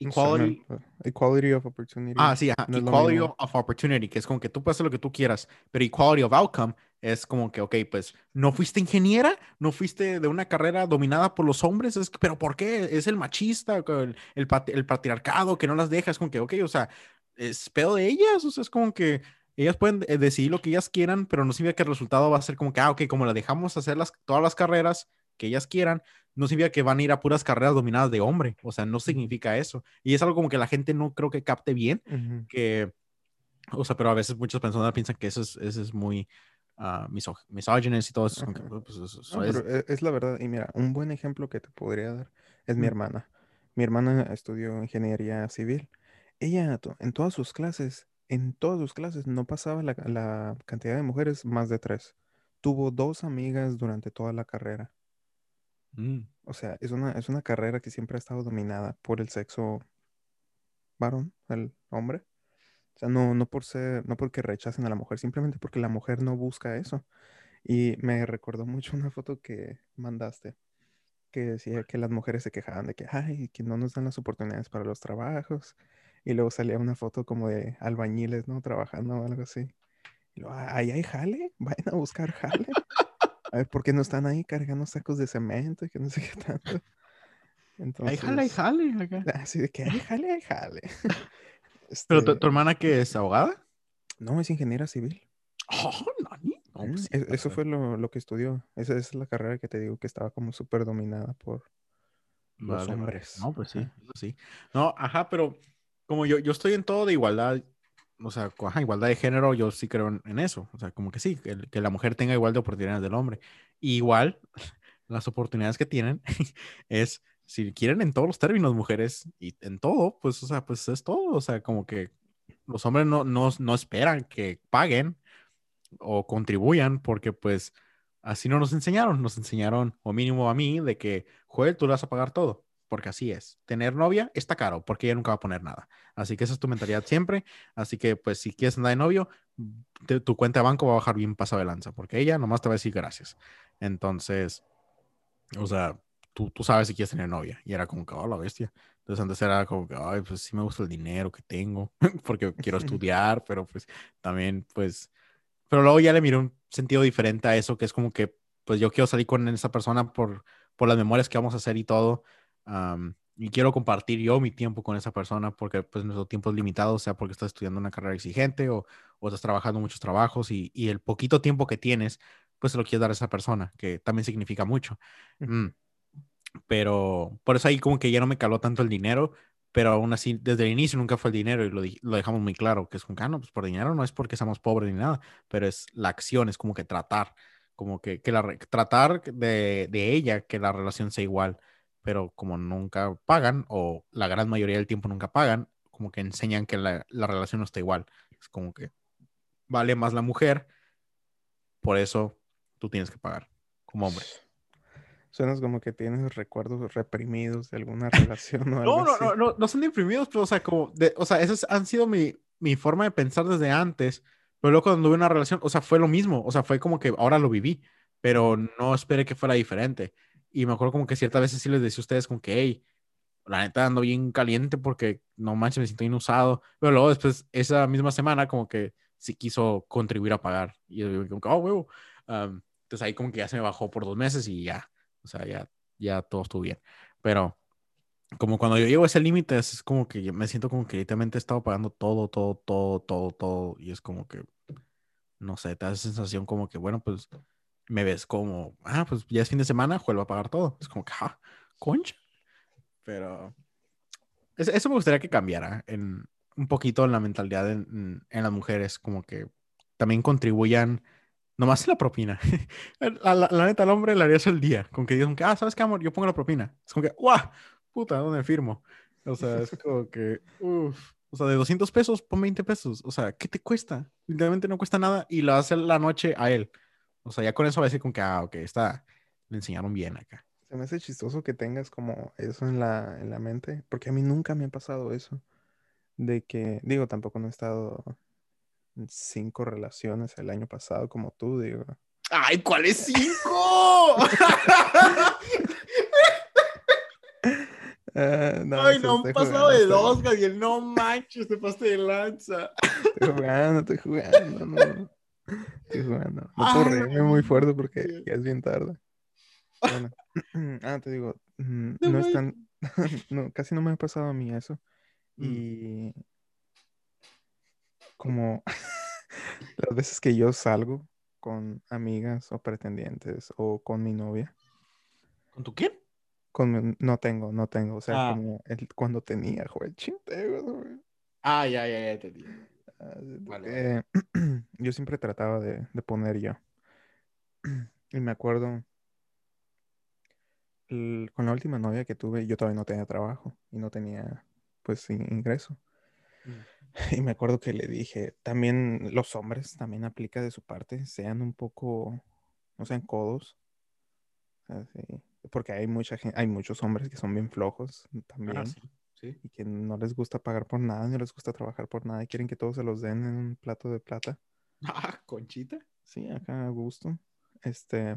No equality. no, Equality of opportunity. Ah, sí, ajá, no equality of opportunity, que es como que tú puedes hacer lo que tú quieras, pero equality of outcome es como que, ok, pues, ¿no fuiste ingeniera? ¿No fuiste de una carrera dominada por los hombres? Es que, ¿Pero por qué? Es el machista, el, el, pat- el patriarcado que no las deja, es como que, ok, o sea, es pedo de ellas, o sea, es como que ellas pueden eh, decidir lo que ellas quieran, pero no significa que el resultado va a ser como que, ah, ok, como la dejamos hacer las, todas las carreras que ellas quieran, no significa que van a ir a puras carreras dominadas de hombre, o sea, no significa eso. Y es algo como que la gente no creo que capte bien, que, o sea, pero a veces muchas personas piensan que eso es, eso es muy uh, misog misógines y todo eso. pues, eso- eso No, es- pero e- es, la verdad. Y mira, un buen ejemplo que te podría dar es mi hermana. Mi hermana estudió ingeniería civil. Ella en todas sus clases, en todas sus clases, no pasaba la, la cantidad de mujeres más de tres. Tuvo dos amigas durante toda la carrera. Mm, O sea, es una, es una carrera que siempre ha estado dominada por el sexo varón, el hombre. O sea, no, no por ser, no porque rechacen a la mujer, simplemente porque la mujer no busca eso. Y me recordó mucho una foto que mandaste, que decía que las mujeres se quejaban de que, ay, que no nos dan las oportunidades para los trabajos. Y luego salía una foto como de albañiles, ¿no? Trabajando o algo así. Y luego, ahí hay jale, vayan a buscar jale. A ver, ¿por qué no están ahí cargando sacos de cemento y que no sé qué tanto? Ay, jale, ay, Entonces, jale. acá. así de que hay jale, hay jale. Pero tu, Este, tu hermana que es abogada? no, es ingeniera civil. Oh, nani. No, Mm, pues sí, e- Eso fue lo, lo que estudió. Esa es la carrera que te digo que estaba como súper dominada por los vale. hombres. No, pues sí, eso sí. No, ajá, pero como yo, yo estoy en todo de igualdad, o sea, ajá, igualdad de género, yo sí creo en, en eso. O sea, como que sí, que, la mujer tenga igual de oportunidades del hombre. Y igual, las oportunidades que tienen es, si quieren en todos los términos, mujeres, y en todo, pues, o sea, pues es todo. O sea, como que los hombres no, no, no esperan que paguen o contribuyan porque pues así no nos enseñaron, nos enseñaron, o mínimo a mí, de que, Joel, tú le vas a pagar todo, porque así es. Tener novia está caro, porque ella nunca va a poner nada. Así que esa es tu mentalidad siempre. Así que pues si quieres andar de novio, te- tu cuenta de banco va a bajar bien pasado de lanza, porque ella nomás te va a decir gracias. Entonces, o sea, tú, tú sabes si quieres tener novia. Y era como que, oh, la bestia. Entonces antes era como que, ay, pues sí me gusta el dinero que tengo, porque quiero estudiar, pero pues también, pues, pero luego ya le miré un sentido diferente a eso, que es como que, pues yo quiero salir con esa persona por, por las memorias que vamos a hacer y todo. y quiero compartir yo mi tiempo con esa persona porque pues nuestro tiempo es limitado, o sea, porque estás estudiando una carrera exigente o, o estás trabajando muchos trabajos y, y el poquito tiempo que tienes, pues se lo quieres dar a esa persona, que también significa mucho. Mm, pero por eso ahí como que ya no me caló tanto el dinero, pero aún así, desde el inicio nunca fue el dinero y lo, lo dejamos muy claro, que es que, ah, no, pues por dinero no es porque seamos pobres ni nada, pero es la acción, es como que tratar, como que, que la, tratar de, de ella que la relación sea igual, pero como nunca pagan, o la gran mayoría del tiempo nunca pagan, como que enseñan que la, la relación no está igual. Es como que vale más la mujer, por eso tú tienes que pagar como hombre. Suenas como que tienes recuerdos reprimidos de alguna relación o algo no, no, no, no, son reprimidos, pero o sea, como, de, o sea, esas han sido mi, mi forma de pensar desde antes, pero luego cuando tuve una relación, o sea, fue lo mismo, o sea, fue como que ahora lo viví, pero no esperé que fuera diferente. Y me acuerdo como que ciertas veces sí les decía a ustedes como que, hey, la neta ando bien caliente porque no manches, me siento inusado. Pero luego después, esa misma semana, como que sí quiso contribuir a pagar. Y yo como que, oh, huevo. entonces ahí como que ya se me bajó por dos meses y ya, o sea, ya, ya todo estuvo bien. Pero como cuando yo llego a ese límite, es como que me siento como que literalmente he estado pagando todo, todo, todo, todo, todo. Y es como que, no sé, te da sensación como que, bueno, pues me ves como, ah, pues ya es fin de semana, vuelvo a pagar todo. Es como que, ah, concha. Pero eso me gustaría que cambiara en un poquito en la mentalidad en, en las mujeres, como que también contribuyan nomás la propina. la, la, neta, al hombre le haría eso el día, con que digan, ah, ¿sabes qué, amor? Yo pongo la propina. Es como que, ¡guau! Puta, ¿dónde firmo? O sea, es como que, uff. O sea, de 200 pesos, pon 20 pesos. O sea, ¿qué te cuesta? Literalmente no cuesta nada y lo hace la noche a él. O sea, ya con eso va a decir con que, ah, ok, está, le enseñaron bien acá. Se me hace chistoso que tengas como eso en la, en la mente, porque a mí nunca me ha pasado eso. De que, digo, tampoco no he estado cinco relaciones el año pasado como tú, digo. ¡Ay, ¿cuáles cinco? Uh, no, Ay, no, han pasado de dos, Gabriel. No manches, te pasaste de lanza. Estoy jugando, estoy jugando, no. Estoy jugando. No puedo reírme muy fuerte porque ya es bien tarde. Bueno. ah, te digo, mm, no, es tan. no, casi no me ha pasado a mí eso. Mm. Y. Como. las veces que yo salgo con amigas o pretendientes o con mi novia. ¿Con tu quién? Con no tengo, no tengo. O sea, ah. como el, cuando tenía, joder, chintego, Ah, ya, ya, ya te digo. Eh, yo siempre trataba de, poner yo. Y me acuerdo, con la última novia que tuve, yo todavía no tenía trabajo y no tenía, pues, ingreso. Mm. Y me acuerdo que le dije, también los hombres, también aplica de su parte, sean un poco, no sean codos. porque hay mucha gente, hay muchos hombres que son bien flojos también. Y que no les gusta pagar por nada, no les gusta trabajar por nada y quieren que todos se los den en un plato de plata. Ah, conchita. Sí, acá a gusto. Este.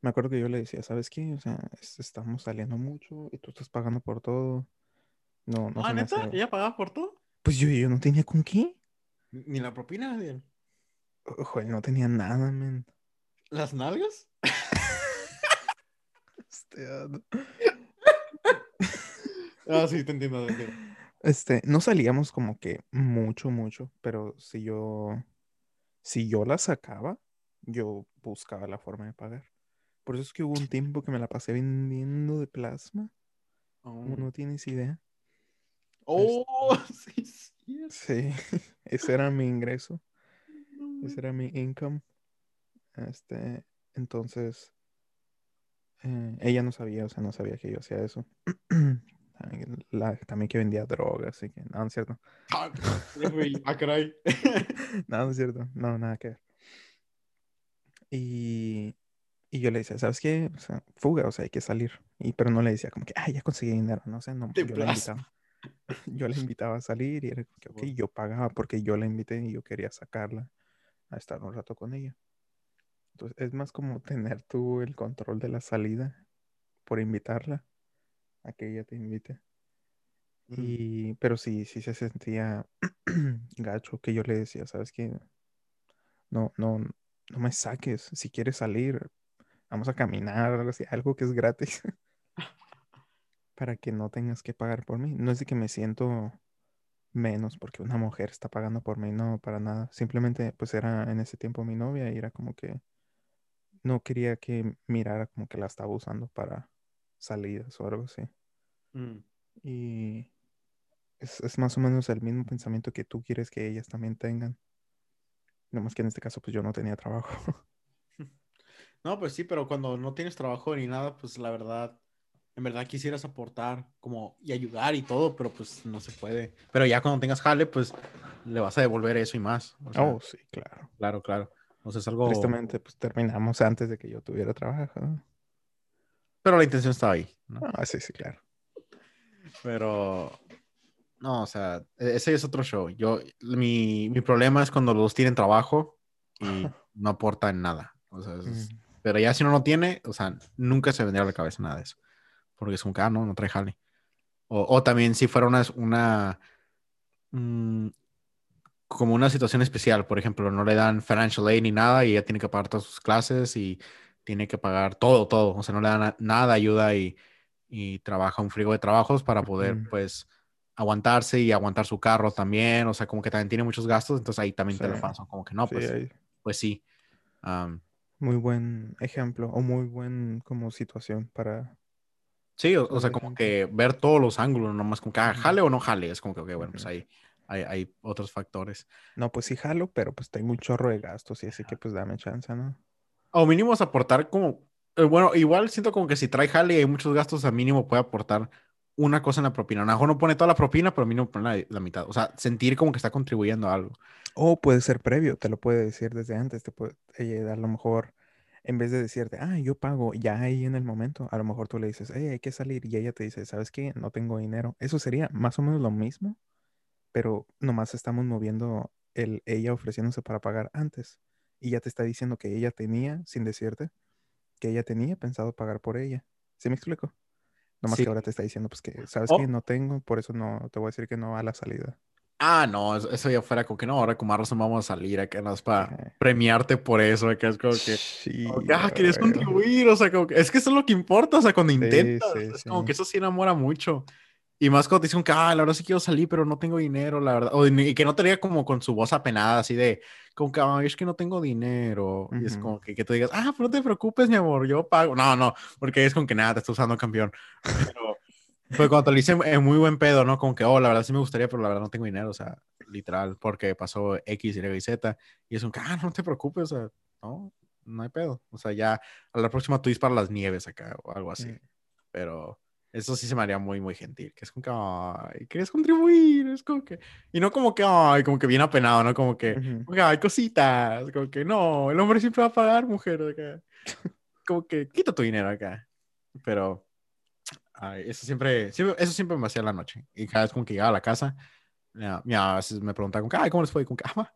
Me acuerdo que yo le decía, ¿sabes qué? O sea, estamos saliendo mucho y tú estás pagando por todo. No, no. Ah, neta, ¿ella pagaba por todo? Pues yo, yo no tenía con qué. Ni la propina, bien. Ojo, no tenía nada, men. ¿Las nalgas? este, Ah, sí, te entiendo, Este, no salíamos como que mucho, mucho, pero si yo, si yo la sacaba, yo buscaba la forma de pagar. Por eso es que hubo un tiempo que me la pasé vendiendo de plasma. Como oh. no tienes idea. Oh, sí, sí. Sí, ese era mi ingreso. Ese era mi income. Este, entonces, eh, ella no sabía, o sea, no sabía que yo hacía eso. también que vendía drogas, así que no, no es cierto. Ah, ah no, no es cierto, no, nada que ver. Y, y yo le decía, ¿sabes qué? O sea, fuga, o sea, hay que salir. Y, pero no le decía como que, ah, ya conseguí dinero, no sé, no, yo la invitaba. Yo la invitaba a salir y era que, yo pagaba porque yo la invité y yo quería sacarla a estar un rato con ella. Entonces, es más como tener tú el control de la salida por invitarla a que ella te invite. Y, pero sí, sí se sentía gacho que yo le decía, ¿sabes qué? No, no, no me saques. Si quieres salir, vamos a caminar, algo así, algo que es gratis. para que no tengas que pagar por mí. No es de que me siento menos porque una mujer está pagando por mí, no, para nada. Simplemente, pues era en ese tiempo mi novia y era como que no quería que mirara como que la estaba usando para salidas o algo así. Mm. Y es, es más o menos el mismo pensamiento que tú quieres que ellas también tengan. No más que en este caso, pues yo no tenía trabajo. No, pues sí, pero cuando no tienes trabajo ni nada, pues la verdad, en verdad quisieras aportar como y ayudar y todo, pero pues no se puede. Pero ya cuando tengas jale, pues le vas a devolver eso y más. O sea, oh, sí, claro. Claro, claro. O sea, es algo... Tristemente, pues terminamos antes de que yo tuviera trabajo. ¿no? Pero la intención estaba ahí, ¿no? Ah, sí, sí, claro. Pero... No, o sea, e-, ese es otro show. Yo, mi, mi problema es cuando los tienen trabajo y no aportan nada. O sea, es- Mm. pero ya si uno no tiene, o sea, nunca se vendría a la cabeza nada de eso. Porque es como que, ah, no, no trae jale. O, o también si fuera una, una mm, como una situación especial, por ejemplo, no le dan financial aid ni nada y ella tiene que pagar todas sus clases y tiene que pagar todo, todo. O sea, no le dan na- nada ayuda y, y trabaja un frigo de trabajos para poder, Ujú. pues, aguantarse y aguantar su carro también. O sea, como que también tiene muchos gastos, entonces ahí también te lo Sí. pasan. Como que no, Sí, pues, pues sí. Am, muy buen ejemplo o muy buen como situación para... Sí, o, o sea, como que ver todos los ángulos, no más como que ah, jale o no jale, es como que, ok, bueno, pues ahí hay, hay otros factores. No, pues sí jalo, pero pues tengo un chorro de gastos y así que pues dame chance, ¿no? O mínimo es aportar como, eh, bueno, igual siento como que si trae jale y hay muchos gastos, a mínimo puede aportar una cosa en la propina. A lo mejor no pone toda la propina, pero mínimo pone la, la mitad. O sea, sentir como que está contribuyendo a algo. O puede ser previo, te lo puede decir desde antes, te puede, ella a lo mejor, en vez de decirte, ah, yo pago, ya ahí en el momento, a lo mejor tú le dices, hey, hay que salir, y ella te dice, ¿sabes qué? No tengo dinero. Eso sería más o menos lo mismo, pero nomás estamos moviendo el ella ofreciéndose para pagar antes, y ya te está diciendo que ella tenía, sin decirte, que ella tenía pensado pagar por ella. ¿Sí me explico? Nomás Sí. que ahora te está diciendo, pues que, ¿sabes Oh. qué? No tengo, por eso no, te voy a decir que no a la salida. Ah, no, eso, ya fuera como que no, ahora con más razón vamos a salir acá, no es para premiarte por eso, acá es como que, Sí, como que, ah, querías contribuir, o sea, como que, es que eso es lo que importa, o sea, cuando Sí, intentas, sí, es como que eso sí enamora mucho. Y más cuando te dicen que, ah, la verdad sí quiero salir, pero no tengo dinero, la verdad. O, y que no te diga como con su voz apenada, así de, como que, ay, es que no tengo dinero. Y es como que, que tú digas, ah, pero no te preocupes, mi amor, yo pago. No, no, porque es como que nada, te está usando campeón. Pero, pero cuando te lo dicen en muy buen pedo, ¿no? Como que, oh, la verdad sí me gustaría, pero la verdad no tengo dinero, o sea, literal, porque pasó X, Y Z. Y es que, ah, no te preocupes, o sea, no, no hay pedo. O sea, ya a la próxima tú para las nieves acá o algo así. Mm. Pero eso sí se me haría muy, muy gentil. Que es como que, ay, ¿quieres contribuir? Es como que, y no como que, ay, como que bien apenado, ¿no? Como que, como que, ay, cositas. Como que, no, el hombre siempre va a pagar, mujer. acá. Como que, quita tu dinero acá. Pero, ay, eso siempre, siempre, eso siempre me hacía la noche. Y cada vez como que llegaba a la casa, mamá a veces me preguntaba, como ay, ¿cómo les fue? Y como ah,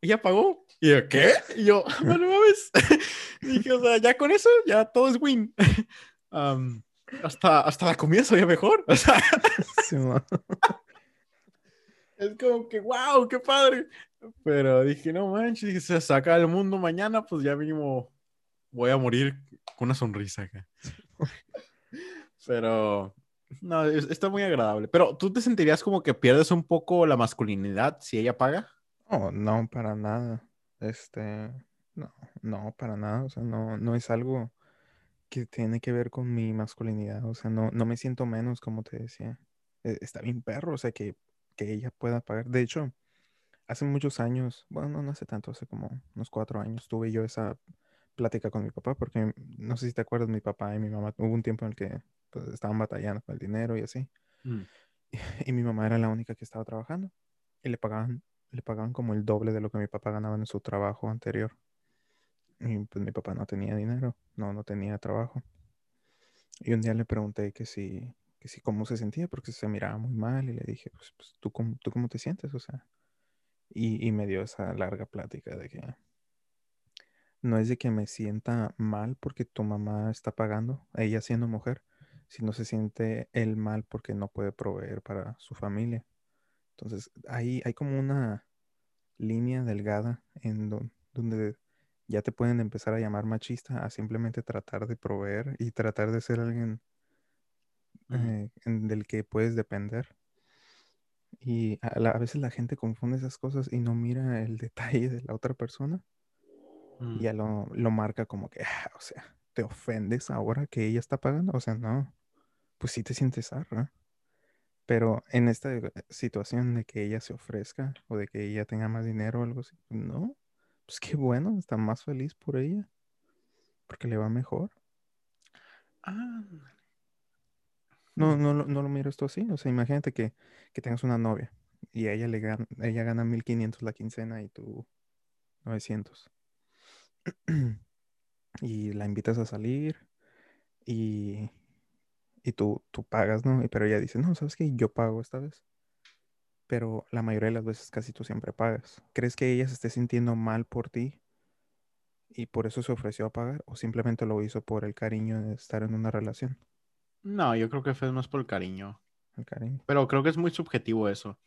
¿ella pagó? Y yo, ¿qué? Y yo, "Ah, no mames. Dije, o sea, ya con eso, ya todo es win. Am, hasta, hasta la comida sabía mejor. O sea, Sí, es como que, wow, qué padre. Pero dije, no manches, dije, se saca del mundo mañana, pues ya mínimo voy a morir con una sonrisa acá. Pero, no, es- está muy agradable. Pero, ¿tú te sentirías como que pierdes un poco la masculinidad si ella paga? No, no, para nada. Este, no, no, para nada. O sea, no, no es algo que tiene que ver con mi masculinidad. O sea, no, no me siento menos, como te decía. E- Está bien perro, o sea, que, que ella pueda pagar. De hecho, hace muchos años, bueno, no, no hace tanto, hace como unos cuatro años, tuve yo esa plática con mi papá, porque no sé si te acuerdas, mi papá y mi mamá, hubo un tiempo en el que pues, estaban batallando con el dinero y así. Mm. y mi mamá era la única que estaba trabajando. Y le pagaban le pagaban como el doble de lo que mi papá ganaba en su trabajo anterior. Y pues mi papá no tenía dinero no no tenía trabajo. Y un día le pregunté que si que si cómo se sentía porque se miraba muy mal y le dije pues, pues, tú cómo tú cómo te sientes o sea. Y, y me dio esa larga plática de que no es de que me sienta mal porque tu mamá está pagando, ella siendo mujer, sino se siente él mal porque no puede proveer para su familia. Entonces, ahí hay como una línea delgada en don- donde ya te pueden empezar a llamar machista a simplemente tratar de proveer y tratar de ser alguien Mm. eh, en- del que puedes depender. Y a, la- a veces la gente confunde esas cosas y no mira el detalle de la otra persona Mm. y ya lo, lo marca como que, "Ah, o sea, ¿te ofendes ahora que ella está pagando? O sea, no, pues sí te sientes arra. Pero en esta situación de que ella se ofrezca o de que ella tenga más dinero o algo así, no, pues qué bueno, está más feliz por ella, porque le va mejor. Ah, No, no, lo- no lo miro esto así. O sea, imagínate que, que tengas una novia y ella le gana, ella gana 1500 la quincena y tú 900. Y la invitas a salir y, y tú, tú pagas, ¿no? Pero ella dice, no, ¿sabes qué? Yo pago esta vez. Pero la mayoría de las veces casi tú siempre pagas. ¿Crees que ella se esté sintiendo mal por ti y por eso se ofreció a pagar? ¿O simplemente lo hizo por el cariño de estar en una relación? no, yo creo que fue más por el cariño. El cariño. Pero creo que es muy subjetivo eso.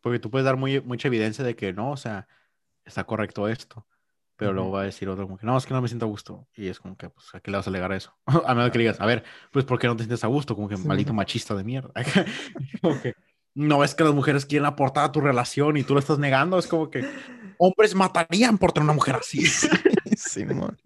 Porque tú puedes dar muy, mucha evidencia de que no, o sea, está correcto esto. Pero luego va a decir otro como que no, es que no me siento a gusto. Y es como que, pues, ¿a qué le vas a alegar a eso? a menos que le digas, a ver, pues, ¿por qué no te sientes a gusto? Como que Sí, maldito machista de mierda. como que no ves que las mujeres quieren aportar a tu relación y tú lo estás negando. Es como que hombres matarían por tener una mujer así. Simón.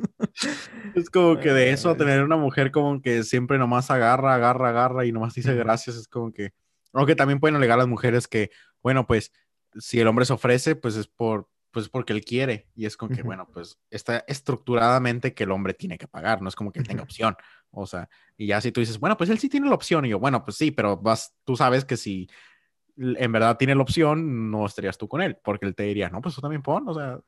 Es como que de eso a tener una mujer como que siempre nomás agarra, agarra, agarra y nomás dice gracias, es como que... Aunque también pueden alegar las mujeres que, bueno, pues si el hombre se ofrece, pues es por pues porque él quiere y es como que, bueno, pues está estructuradamente que el hombre tiene que pagar, no es como que tenga opción. O sea, y ya si tú dices, bueno, pues él sí tiene la opción y yo, bueno, pues sí, pero vas, tú sabes que si en verdad tiene la opción, no estarías tú con él, porque él te diría, no, pues tú también pon, o sea,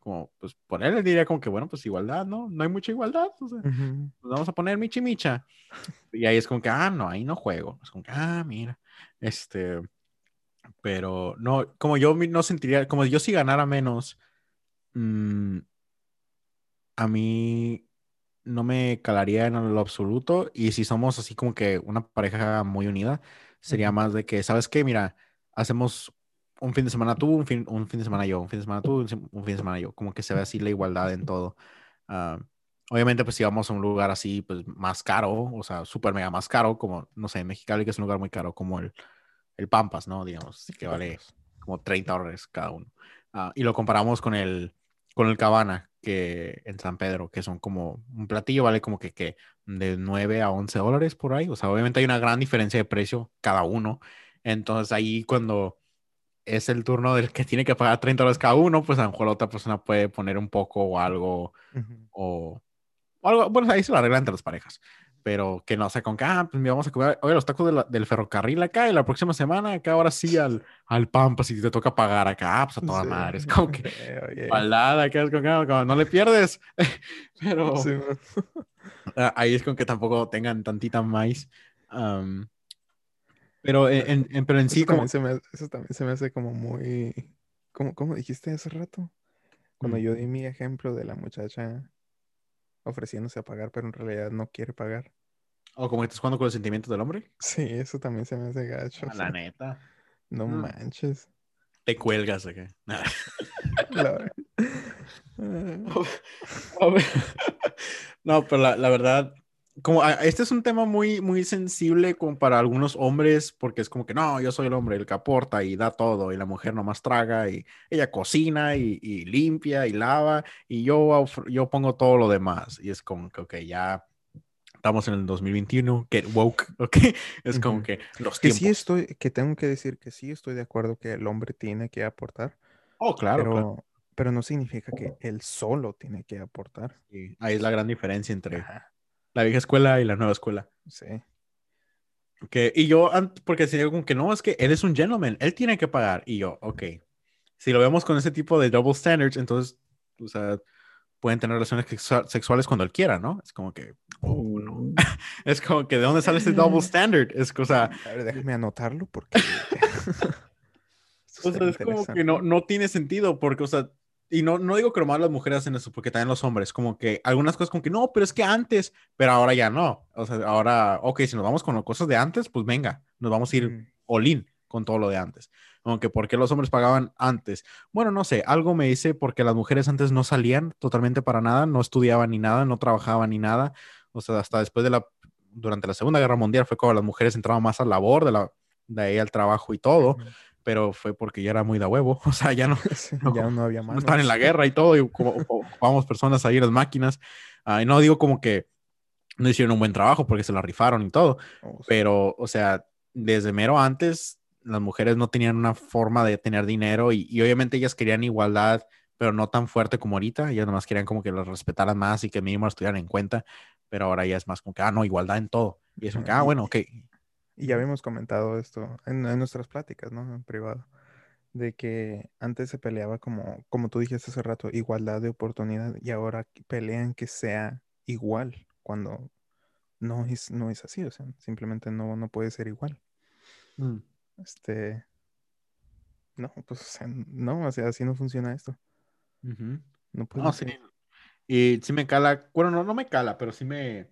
como, pues por él, diría como que, bueno, pues igualdad, ¿no? No hay mucha igualdad, o sea, Ujú. pues vamos a poner michi micha. Y ahí es como que, ah, no, ahí no juego. Es como que, ah, mira, este, pero no, como yo no sentiría, como yo si ganara menos, mm, a mí no me calaría en lo absoluto. Y si somos así como que una pareja muy unida, sería más de que, ¿sabes qué? Mira, hacemos un fin de semana tú, un fin, un fin de semana yo, un fin de semana tú, un fin de semana yo. Como que se ve así la igualdad en todo. Ah, obviamente, pues si vamos a un lugar así, pues más caro, o sea, súper mega más caro, como, no sé, en Mexicali, que es un lugar muy caro, como el, el Pampas, ¿no? Digamos, que vale como 30 dólares cada uno. Ah, y lo comparamos con el, con el Cabana, que en San Pedro, que son como, un platillo vale como que, que de 9 a 11 dólares por ahí. O sea, obviamente hay una gran diferencia de precio cada uno. Entonces ahí cuando es el turno del que tiene que pagar 30 dólares cada uno, pues a lo mejor la otra persona puede poner un poco o algo, o, o algo, bueno, ahí se lo arreglan entre las parejas. Pero que no sé, con que, ah, pues mira, vamos a comer, oye, los tacos de la- del ferrocarril acá y la próxima semana acá ahora sí al, al Pampa, si te toca pagar acá, ah, pues a toda Sí. madre. Es como que Eh, oye. acá, es como que, como no le pierdes. Pero ah, ahí es con que tampoco tengan tantita más. am, pero en, en- en- pero en sí, Eso como... también, se me, eso también se me hace como muy... ¿Cómo, cómo dijiste hace rato? Cuando Mm. yo di mi ejemplo de la muchacha ofreciéndose a pagar, pero en realidad no quiere pagar. O como que estás jugando con los sentimientos del hombre. Sí, eso también se me hace gacho. A o la neta. no Mm. manches. Te cuelgas acá. A ver. No, pero la, la verdad, como a- este es un tema muy, muy sensible como para algunos hombres, porque es como que no, yo soy el hombre, el que aporta y da todo, y la mujer nomás traga, y ella cocina y, y limpia y lava, y yo, yo pongo todo lo demás. Y es como que, ok, ya estamos en el 2021, get woke, ok. Es como Ujú. que los Que tiempos. sí estoy, que tengo que decir que sí estoy de acuerdo que el hombre tiene que aportar, Oh, claro, pero, claro. pero no significa que él solo tiene que aportar. Sí, ahí es la gran diferencia entre Ajá, la vieja escuela y la nueva escuela. sí. Que, y yo, porque se digo como que no, es que él es un gentleman, él tiene que pagar. Y yo, ok. Si lo vemos con ese tipo de double standards, entonces, o sea, pueden tener relaciones sexua- sexuales cuando él quiera, ¿no? Es como que, oh, no. Es como que, ¿de dónde sale ese double standard? Es cosa, A ver, déjame anotarlo porque... O sea, es como que no, no tiene sentido, porque, o sea, y no, no digo que nomás las mujeres hacen eso, porque también los hombres, como que algunas cosas como que no, pero es que antes, pero ahora ya no. O sea, ahora, ok, si nos vamos con las cosas de antes, pues venga, nos vamos a ir Ujú. all-in con todo lo de antes. Aunque, ¿por qué los hombres pagaban antes? Bueno, no sé, algo me dice porque las mujeres antes no salían totalmente para nada, no estudiaban ni nada, no trabajaban ni nada. O sea, hasta después de la, durante la Segunda Guerra Mundial fue cuando las mujeres entraban más a labor, de, la, de ahí al trabajo y todo, Ujú. Pero fue porque ya era muy de huevo. O sea, ya no, no, ya no había no manos. estaban en la guerra y todo, y como ocupábamos personas ahí las máquinas. Ah, y no digo como que no hicieron un buen trabajo porque se la rifaron y todo, Oh, sí. pero, o sea, desde mero antes las mujeres no tenían una forma de tener dinero y, y obviamente ellas querían igualdad, pero no tan fuerte como ahorita. Ellas nomás querían como que las respetaran más y que mínimo las tuvieran en cuenta, pero ahora ya es más como que, ah, no, igualdad en todo. Y es como que, ah, bueno, ok. Y ya habíamos comentado esto en, en nuestras pláticas, ¿no? En privado de que antes se peleaba como, como tú dijiste hace rato, igualdad de oportunidad y ahora pelean que sea igual cuando no es, no es así, o sea, simplemente no, no puede ser igual. Mm. Este, no, pues, o sea, no, o sea, así no funciona esto. No puede No, sí. Y sí me cala, bueno, no, no me cala, pero sí me,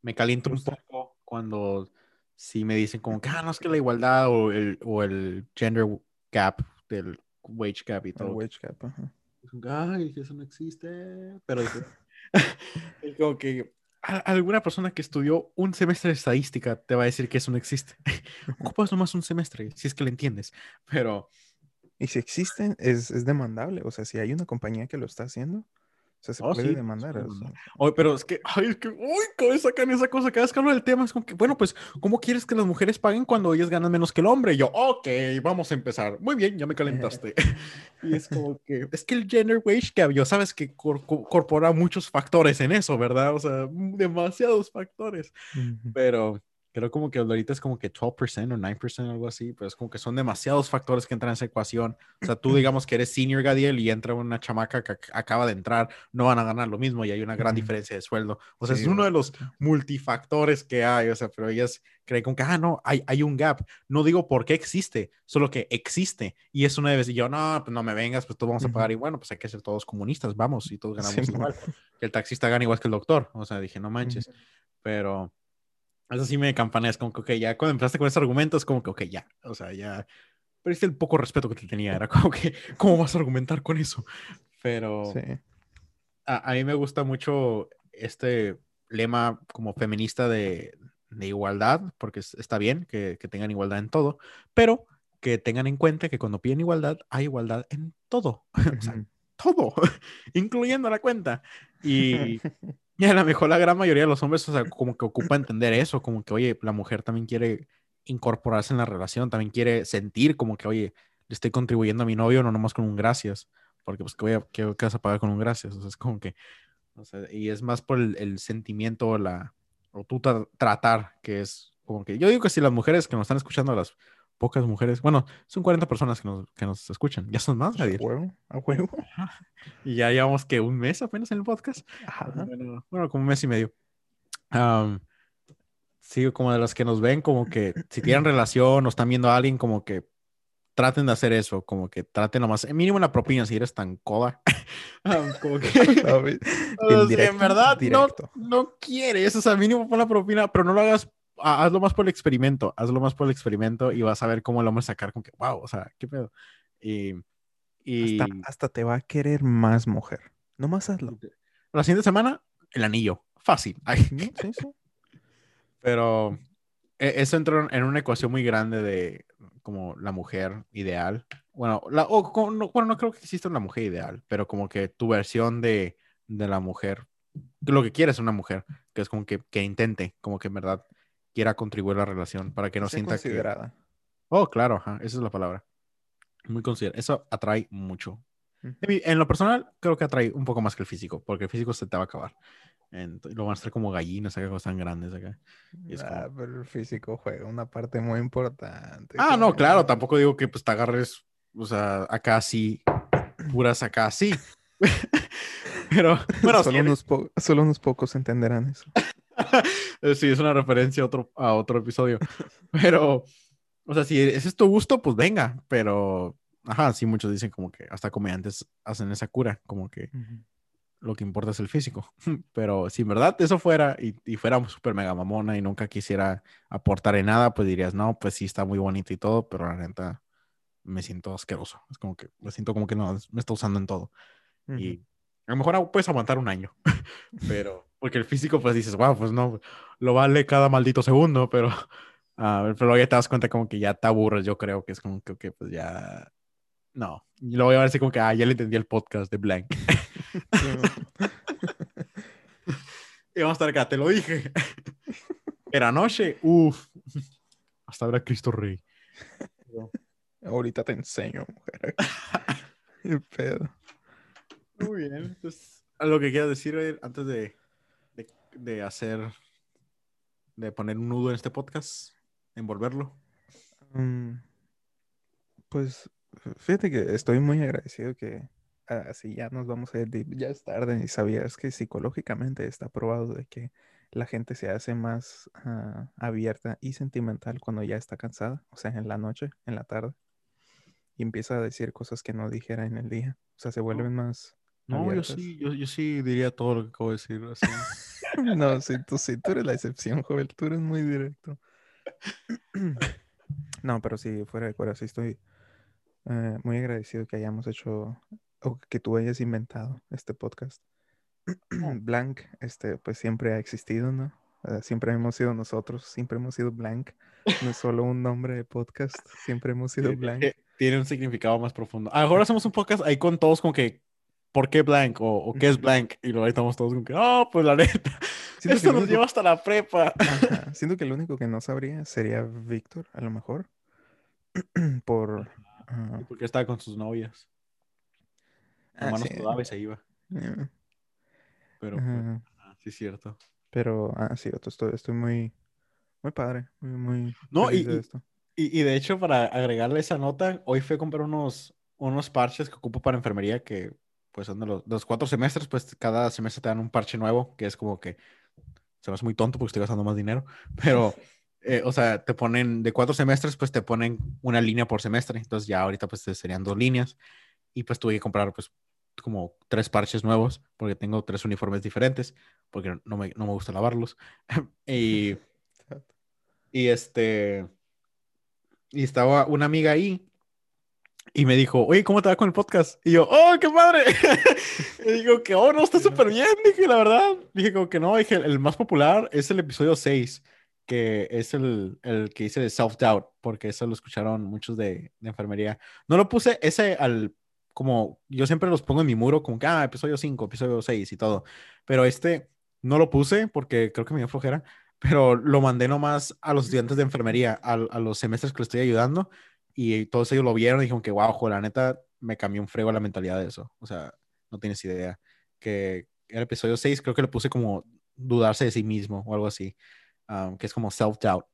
me calienta un poco cuando sí me dicen como que, ah, no es que la igualdad o el, o el gender gap del wage gap y El todo. wage gap, ajá. Ay, eso no existe. Pero es como que alguna persona que estudió un semestre de estadística te va a decir que eso no existe. Ocupas nomás un semestre, si es que lo entiendes. Pero Y si existen, es, es demandable. O sea, si hay una compañía que lo está haciendo, sea, se Oh, puede sí, demandar. se puede o sea. demandar. Oye, pero es que, ay, es que, uy, ¿cómo sacan esa cosa? Cada vez que hablo del tema es como que, bueno, pues, ¿cómo quieres que las mujeres paguen cuando ellas ganan menos que el hombre? Y yo, ok, vamos a empezar. Muy bien, ya me calentaste. y es como que, es que el gender wage gap, yo sabes que cor- co- corpora muchos factores en eso, ¿verdad? O sea, demasiados factores. Ujú. Pero creo como que ahorita es como que 12% o 9%, algo así, pero es como que son demasiados factores que entran en esa ecuación. O sea, tú digamos que eres senior Gadiel y entra una chamaca que ac- acaba de entrar, no van a ganar lo mismo y hay una gran diferencia de sueldo. O sea, Sí, es uno de los multifactores que hay, o sea, pero ellas creen como que, ah, no, hay, hay un gap. No digo por qué existe, solo que existe. Y es una vez y yo, no, pues no me vengas, pues todos vamos a pagar y bueno, pues hay que ser todos comunistas, vamos, y todos ganamos Sí, igual. Que el taxista gana igual que el doctor. O sea, dije, no manches. Pero eso sí me campaneas, como que, ok, ya cuando empezaste con ese argumento, es como que, ok, ya, o sea, ya perdiste el poco respeto que te tenía, era como que, ¿cómo vas a argumentar con eso? Pero Sí. a, a mí me gusta mucho este lema como feminista de, de igualdad, porque es- está bien que, que tengan igualdad en todo, pero que tengan en cuenta que cuando piden igualdad, hay igualdad en todo, o sea, todo, incluyendo la cuenta. Y, y a lo mejor la gran mayoría de los hombres, o sea, como que ocupa entender eso, como que, oye, la mujer también quiere incorporarse en la relación, también quiere sentir como que, oye, le estoy contribuyendo a mi novio, no nomás con un gracias, porque pues, ¿qué, voy a, vas a pagar con un gracias? O sea, es como que, o sea, y es más por el, sentimiento o la, o tú tra- tratar, que es como que, yo digo que si las mujeres que nos están escuchando, las pocas mujeres, bueno, son 40 personas que nos, que nos escuchan, ya son más, A Gadiel. huevo, a huevo. Y ya llevamos que un mes apenas en el podcast. Ajá. Bueno, bueno, como un mes y medio. Am, sí, como de los que nos ven, como que si tienen relación o están viendo a alguien, como que traten de hacer eso, como que traten nomás, mínimo una propina si eres tan coda. Am, como que, ¿Sabes? o sea, si en verdad no, directo. no quieres, o sea, mínimo pon la propina, pero no lo hagas, ha- hazlo más por el experimento, hazlo más por el experimento y vas a ver cómo el hombre sacar, como que, wow, o sea, qué pedo. Y, y Hasta, hasta te va a querer más mujer. Nomás hazlo. la siguiente semana, el anillo, fácil. Ay. ¿no? Sí, sí. Pero e- eso entró en una ecuación muy grande de como la mujer ideal. Bueno, la, o co- no, bueno, no creo que exista una mujer ideal, pero como que tu versión de, de la mujer, lo que quieres una mujer, que es como que, que intente, como que en verdad quiera contribuir a la relación para que no Sea sienta que... considerada. Oh, claro, ajá, esa es la palabra. Muy considerada. Eso atrae mucho. En lo personal, creo que atrae un poco más que el físico, porque el físico se te va a acabar. Lo van a estar como gallinas, acá, cosas tan grandes acá. Y es Ah, como- pero el físico juega una parte muy importante. Ah, no, claro, tampoco digo que pues te agarres, o sea, acá sí, puras acá sí. Pero, bueno, solo, sí, unos solo unos pocos entenderán eso. eh, sí, es una referencia a otro, a otro episodio. Pero, o sea, si ese es tu gusto, pues venga. Pero, ajá, sí, muchos dicen como que hasta comediantes hacen esa cura, como que lo que importa es el físico. Pero si en verdad eso fuera y, y fuera súper mega mamona y nunca quisiera aportar en nada, pues dirías, no, pues sí está muy bonito y todo, pero la neta me siento asqueroso. Es como que me siento como que no, me está usando en todo. Y a lo mejor agu- puedes aguantar un año, pero porque el físico pues dices, wow, pues no, lo vale cada maldito segundo, pero, ah, pero luego ya te das cuenta como que ya te aburres, yo creo que es como que, ok, pues ya, no. Y luego voy a ver así como que, ah, ya le entendí el podcast de Blank. y vamos a estar acá, te lo dije. Era noche, uff. hasta ver a Cristo Rey. Ahorita te enseño, mujer. Qué pedo. Muy bien. Entonces, ¿algo que quieras decir antes de, de, hacer, de poner un nudo en este podcast? Envolverlo. Mm, pues fíjate que estoy muy agradecido que así ya nos vamos a ir, deep. ya es tarde y sabías que psicológicamente está probado de que la gente se hace más ah, abierta y sentimental cuando ya está cansada, o sea, en la noche, en la tarde, y empieza a decir cosas que no dijera en el día, o sea, se vuelven más... No, yo sí, yo, yo sí diría todo lo que acabo de decir. así. No, sí, tú sí, tú eres la excepción, joven, tú eres muy directo. No, pero sí, fuera de fuera, sí estoy eh, muy agradecido que hayamos hecho o que tú hayas inventado este podcast. Blank, este, pues siempre ha existido, ¿no? Eh, siempre hemos sido nosotros, siempre hemos sido Blank. No es solo un nombre de podcast, siempre hemos sido Blank. Eh, Tiene un significado más profundo. Ahora hacemos un podcast ahí con todos como que, ¿por qué blank? O, o ¿qué es blank? Y luego ahí estamos todos como que, oh, pues la neta, Siento esto lo nos único- lleva hasta la prepa. Ajá, Siento que el único que no sabría sería Víctor, a lo mejor. Por. ah, Porque estaba con sus novias. ah, Nomás sí, y se iba. eh, Pero, pues, ah, sí es cierto. Pero, ah, sí, estoy, estoy muy, muy padre, muy, muy No, feliz y- de esto. Y, y de hecho, para agregarle esa nota, hoy fui a comprar unos, unos parches que ocupo para enfermería, que pues son de los, de los cuatro semestres, pues cada semestre te dan un parche nuevo, que es como que se hace muy tonto porque estoy gastando más dinero, pero, eh, o sea, te ponen de cuatro semestres, pues te ponen una línea por semestre, entonces ya ahorita pues te serían dos líneas, y pues tuve que comprar pues como tres parches nuevos, porque tengo tres uniformes diferentes, porque no me, no me gusta lavarlos, y... Y este. Y estaba una amiga ahí. Y me dijo, oye, ¿cómo te va con el podcast? Y yo, ¡oh, qué padre! y digo que, oh, no, está súper bien. Dije, la verdad. Dije, como que no. Dije, el más popular es el episodio 6, que es el, el que hice de Self-Doubt, porque eso lo escucharon muchos de, de enfermería. No lo puse ese al. Como yo siempre los pongo en mi muro, como que, ah, episodio 5, episodio 6 y todo. Pero este no lo puse porque creo que me dio flojera pero lo mandé nomás a los estudiantes de enfermería, a, a los semestres que les estoy ayudando, y todos ellos lo vieron y dijeron que, wow, jo, la neta, me cambió un frego la mentalidad de eso. O sea, no tienes idea. Que el episodio 6 creo que le puse como dudarse de sí mismo o algo así, um, que es como self-doubt,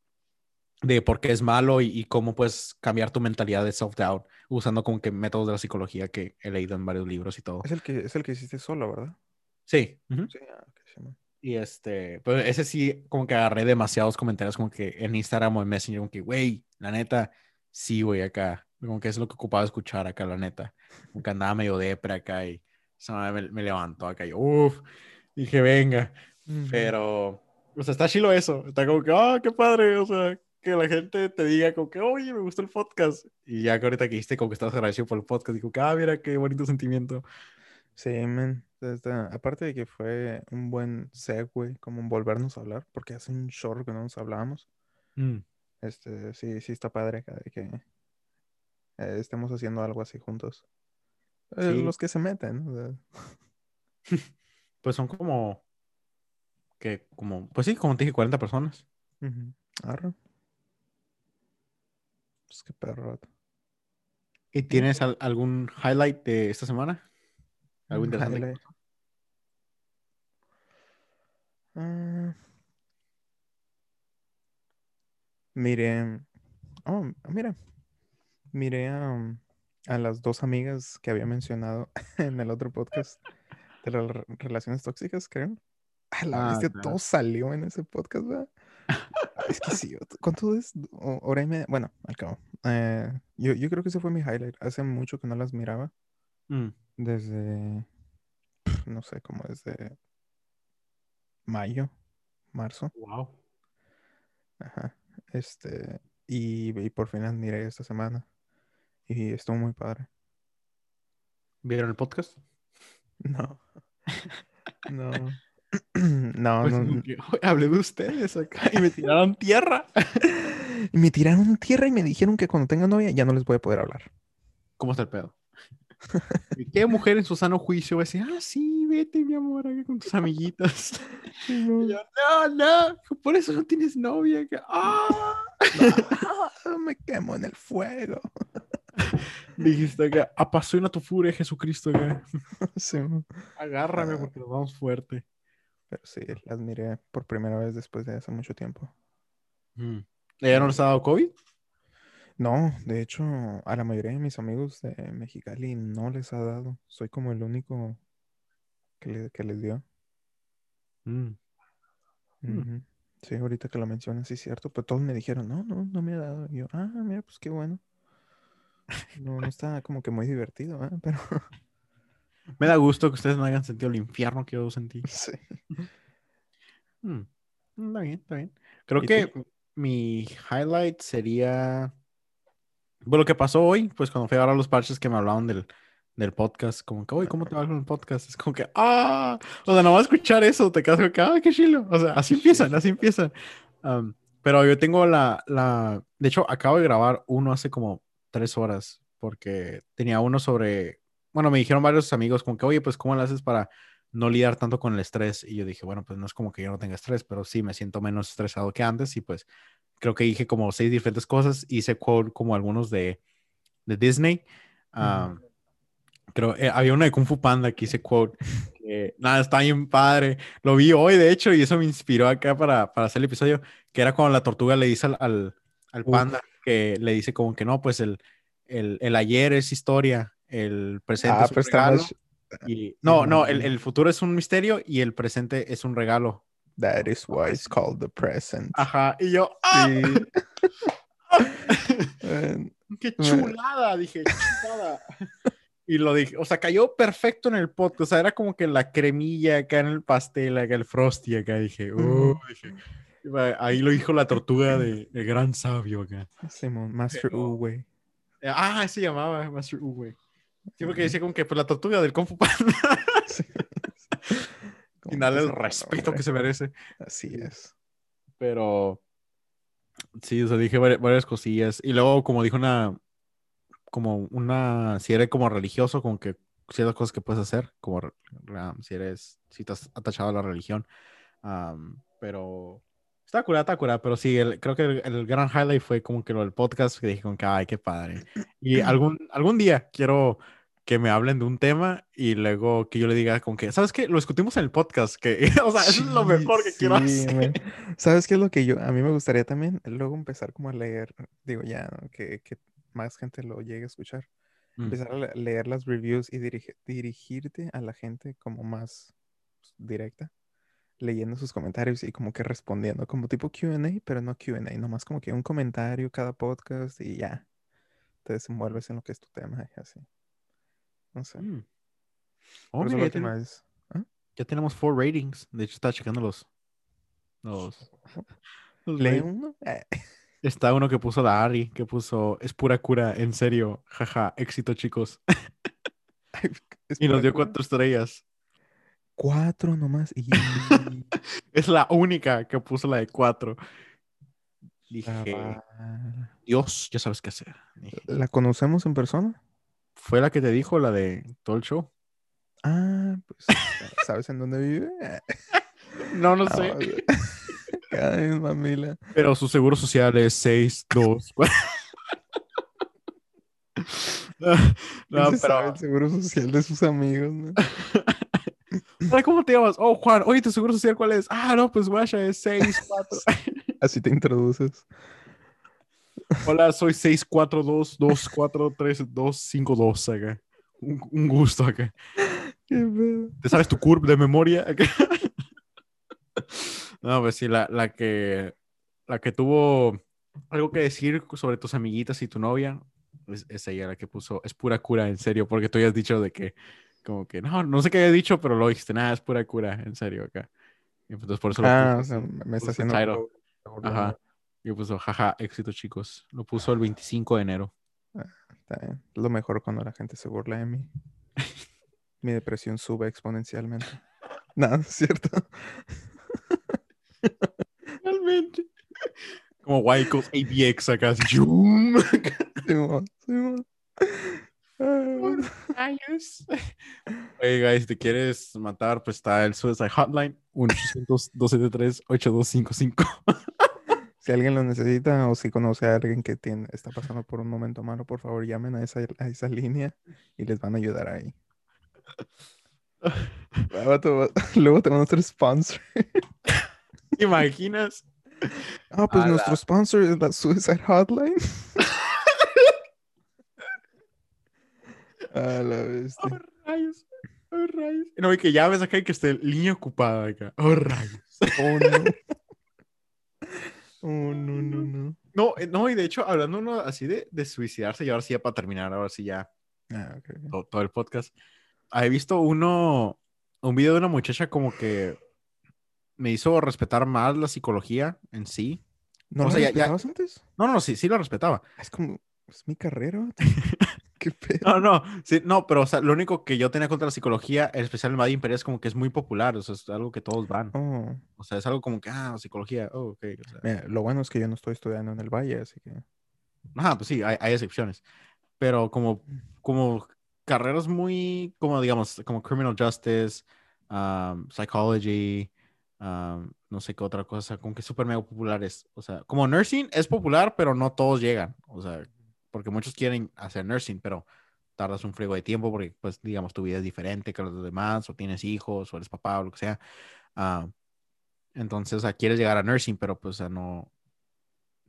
de por qué es malo y, y cómo puedes cambiar tu mentalidad de self-doubt usando como que métodos de la psicología que he leído en varios libros y todo. Es el que, es el que hiciste solo, ¿verdad? Sí. ujú. Sí, ah, Simón. Y este, pues ese sí, como que agarré demasiados comentarios, como que en Instagram o en Messenger, como que, güey, la neta, sí, güey, acá. Como que es lo que ocupaba escuchar acá, la neta. Como que andaba medio depre acá y esa madre me, me levantó acá y uff, dije, venga. Pero, o sea, está chilo eso. Está como que, ah, qué padre. O sea, que la gente te diga como que, oye, me gustó el podcast. Y ya que ahorita que dijiste como que estabas agradecido por el podcast, digo ah, mira, qué bonito sentimiento. Sí, man. Aparte de que fue un buen segue, como volvernos a hablar, porque hace un short que no nos hablábamos. Mm. Este, sí, sí está padre de que eh, estemos haciendo algo así juntos. Eh, Sí. Los que se meten, ¿no? O sea, Pues son como, que, como, pues sí, como te dije, 40 personas. Arre. Pues qué perro. ¿Y tienes al- algún highlight de esta semana? ¿Algo interesante highlight. pasó? Ah. Miré. Oh, mira. Miré a, a las dos amigas que había mencionado en el otro podcast de las re- relaciones tóxicas, creo. A la Ah, bestia, claro. todo salió en ese podcast, ¿verdad? Es que sí, ¿cuánto es? Hora y media. Bueno, al cabo. Eh, yo, yo creo que ese fue mi highlight. Hace mucho que no las miraba. Mm, Desde. No sé, como desde. Mayo, marzo. wow. Ajá. Este. Y, y por fin las miré esta semana. Y estuvo muy padre. ¿Vieron el podcast? No. No. No, Pues no. como n- que, "Oye, hablé de ustedes acá y me tiraron tierra. Y me tiraron tierra y me dijeron que cuando tenga novia ya no les voy a poder hablar. ¿Cómo está el pedo? ¿Y ¿Qué mujer en su sano juicio va a decir, ah, sí, vete, mi amor, acá con tus amiguitas? Y yo, no, no, por eso no tienes novia. que, ah. me quemo en el fuego. Dijiste que apasiona tu furia, Jesucristo. acá. Sí, Agárrame Ah. porque nos vamos fuerte. pero sí, las miré por primera vez después de hace mucho tiempo. Mm. ¿Ya no les ha dado COVID? No, de hecho, a la mayoría de mis amigos de Mexicali no les ha dado. Soy como el único que, le- que les dio. Mm. Mm. Sí, ahorita que lo mencionas, sí es cierto, pero todos me dijeron, no, no, no me ha dado. Y yo, ah, mira, pues qué bueno. No, no está como que muy divertido, ¿eh? Pero Me da gusto que ustedes no hayan sentido el infierno que yo sentí. sí. Mm. Está bien, está bien. Creo ¿Y que mi highlight sería. Bueno, lo que pasó hoy, pues cuando fui a a los parches que me hablaban del, del podcast, como que, oye, ¿cómo te va con el podcast? Es como que, ah, o sea, no vas a escuchar eso, te quedas como que, ah, qué chilo. O sea, así empiezan, así empiezan. Um, pero yo tengo la, la, de hecho, acabo de grabar uno hace como tres horas, porque tenía uno sobre, bueno, me dijeron varios amigos como que, oye, pues, ¿cómo lo haces para no lidiar tanto con el estrés? Y yo dije, bueno, pues no es como que yo no tenga estrés, pero sí me siento menos estresado que antes y pues creo que dije como seis diferentes cosas, hice quote como algunos de, de Disney. Um, Creo, eh, había uno de Kung Fu Panda que hice quote. Que, nada, está bien padre. Lo vi hoy, de hecho, y eso me inspiró acá para, para hacer el episodio, que era cuando la tortuga le dice al, al, al Uf. panda, que le dice como que no, pues el, el, el ayer es historia, el presente Ah, es un está regalo. y- no, no, el, el futuro es un misterio y el presente es un regalo. That is why it's called the present. Ajá, y yo, ¡ah! Sí. ¡Qué chulada! Dije, chulada. Y lo dije, o sea, cayó perfecto en el podcast. O sea, era como que la cremilla acá en el pastel, acá el frosty acá. Dije, uh, dije, ahí lo dijo la tortuga de, gran sabio acá. Simón, Master U, güey. Ah, se llamaba Master U, güey. Sí, porque decía como que pues la tortuga del Kung Fu Panda. Sí. Darle que el respeto que se merece. Así es. Pero sí, o sea, dije vari- varias cosillas. Y luego, como dijo una, como una, si eres como religioso, como que ciertas cosas que puedes hacer, como um, si eres, si estás atachado a la religión. Um, pero está curada, está curada. Pero sí, el- creo que el, el gran highlight fue como que lo del podcast, que dije como que, ay, qué padre. Y algún, algún día quiero que me hablen de un tema y luego que yo le diga como que, ¿sabes qué? Lo discutimos en el podcast, que, o sea, eso es lo mejor que quiero sí, hacer. man. ¿Sabes qué es lo que yo, a mí me gustaría también? Luego empezar como a leer, digo ya, ¿no? que, que más gente lo llegue a escuchar. Mm. Empezar a le- leer las reviews y dirige- dirigirte a la gente como más pues, directa, leyendo sus comentarios y como que respondiendo, como tipo QA, pero no QA, nomás como que un comentario cada podcast y ya, te desenvuelves en lo que es tu tema y así. No sé. Mm. Oh, mira, ya, ten- última vez- ya tenemos four ratings. De hecho, estaba checando los. los, Lee uno. Está uno que puso la Ari, que puso es pura cura, en serio. Jaja, éxito, chicos. Y nos dio cura. cuatro estrellas. Cuatro nomás. Y... Es la única que puso la de cuatro. Dije. Dios, ya sabes qué hacer. Dije, ¿La conocemos en persona? ¿Fue la que te dijo la de todo el show? Ah, pues, ¿sabes en dónde vive? No, no ah, sé. Ay, mamila. Pero su seguro social es 6, 2, 4. No, sabe pero. el seguro social de sus amigos, ¿no? ¿Cómo te llamas? Oh, Juan. Oye, ¿tu seguro social cuál es? Ah, no, pues guacha, es 6, 4. Así te introduces. Hola, soy 642-243-252 acá. Un, un gusto acá. ¿Te sabes tu curve de memoria? acá? No, pues sí, la, la que la que tuvo algo que decir sobre tus amiguitas y tu novia es, es ella la que puso, es pura cura, en serio, porque tú ya has dicho de que, como que, no, no sé qué había dicho, pero lo dijiste, nada, es pura cura, en serio acá. Y entonces por eso lo Ah, o puso sea, así, me está haciendo. Ajá. Y puso, jaja, éxito, chicos. Lo puso el 25 de enero. Está bien. Lo mejor cuando la gente se burla de mí. Mi depresión sube exponencialmente. Nada, es cierto. Realmente. Como Wyckoff ABX acá. Ah, años. Oye, guys, si te quieres matar, pues está el Suicide Hotline, 1-800-273-8255. Si alguien lo necesita o si conoce a alguien que tiene, está pasando por un momento malo, por favor llamen a esa, a esa línea y les van a ayudar ahí. Luego tenemos nuestro sponsor. ¿Te imaginas? Ah, pues nuestro sponsor es la Suicide Hotline. a la bestia. Oh, rayos. Oh, rayos. No, y que ya ves acá que esté línea ocupada acá. Oh, rayos. Oh, no. Oh, no, no, no. No, eh, no, y de hecho, hablando uno así de, de suicidarse, y ahora sí ya para terminar, ahora sí ya Ah, ok, ok. todo, todo el podcast. He visto uno, un video de una muchacha como que me hizo respetar más la psicología en sí. ¿No O lo sea, ya- respetabas antes? No, no, sí, sí lo respetaba. Es como, es mi carrera. vato. ¿Qué pedo? No, no, sí, no, pero o sea, lo único que yo tenía contra la psicología, en especial en Valle Imperial, es como que es muy popular, o sea, es algo que todos van. Oh, O sea, es algo como que, ah, psicología, oh, ok. O sea, mira, lo bueno es que yo no estoy estudiando en el Valle, así que... Ajá, pues sí, hay, hay excepciones. Pero como, como carreras muy, como digamos, como criminal justice, um, psychology, no sé qué otra cosa, como que súper mega populares. O sea, como nursing es popular, pero no todos llegan. O sea, porque muchos quieren hacer nursing, pero tardas un frigo de tiempo porque, pues, digamos, tu vida es diferente que los demás, o tienes hijos, o eres papá, o lo que sea. Entonces, o sea, quieres llegar a nursing, pero pues, o sea, no,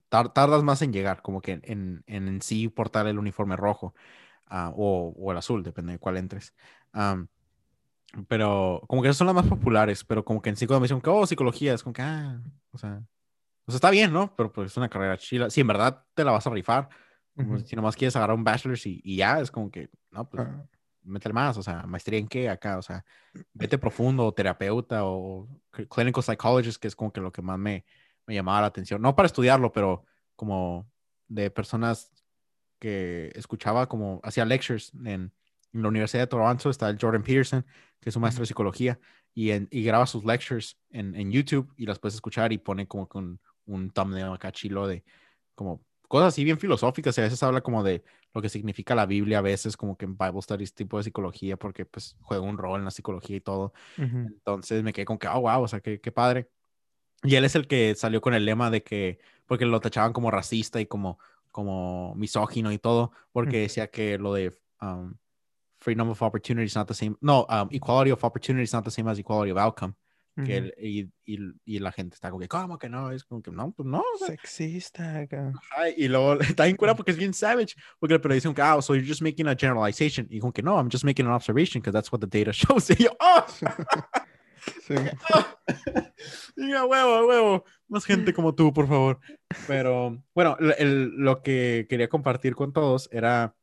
tar- tardas más en llegar, como que en, en, en sí portar el uniforme rojo ah, o, o el azul, depende de cuál entres. Pero como que esas son las más populares, pero como que en cuando me dicen que, oh, psicología, es como que, ah, o sea, o sea, está bien, ¿no? Pero pues es una carrera chila. Si en verdad te la vas a rifar, como Ujú. si nomás quieres agarrar un bachelor's y, y ya, es como que, no, pues Ah, métele más, o sea, maestría en qué acá, o sea, vete profundo, o terapeuta o cl- clinical psychologist, que es como que lo que más me, me llamaba la atención. No para estudiarlo, pero como de personas que escuchaba como hacía lectures en, en la Universidad de Toronto, está el Jordan Peterson, que es un maestro de psicología, y, en- y graba sus lectures en, en YouTube y las puedes escuchar y pone como con un thumbnail acá chilo de como cosas así bien filosóficas y a veces habla como de lo que significa la Biblia, a veces como que en Bible Studies tipo de psicología, porque pues juega un rol en la psicología y todo. ujú. Entonces me quedé con que, oh, wow, o sea, qué, qué padre. Y él es el que salió con el lema de que, porque lo tachaban como racista y como, como misógino y todo, porque decía que lo de um, freedom of opportunity is not the same, no, um, equality of opportunity is not the same as equality of outcome. Que él- y, y, y la gente está como que, ¿cómo que no? Es como que no, pues no. o sea, Sexista. Ajá, y luego está bien cura porque es bien savage, porque el periodista dice, ah, so you're just making a generalization. Y como que no, I'm just making an observation because that's what the data shows. Y yo, oh, Sí. Diga, huevo, huevo. Más gente como tú, por favor. Pero bueno, el- el- lo que quería compartir con todos era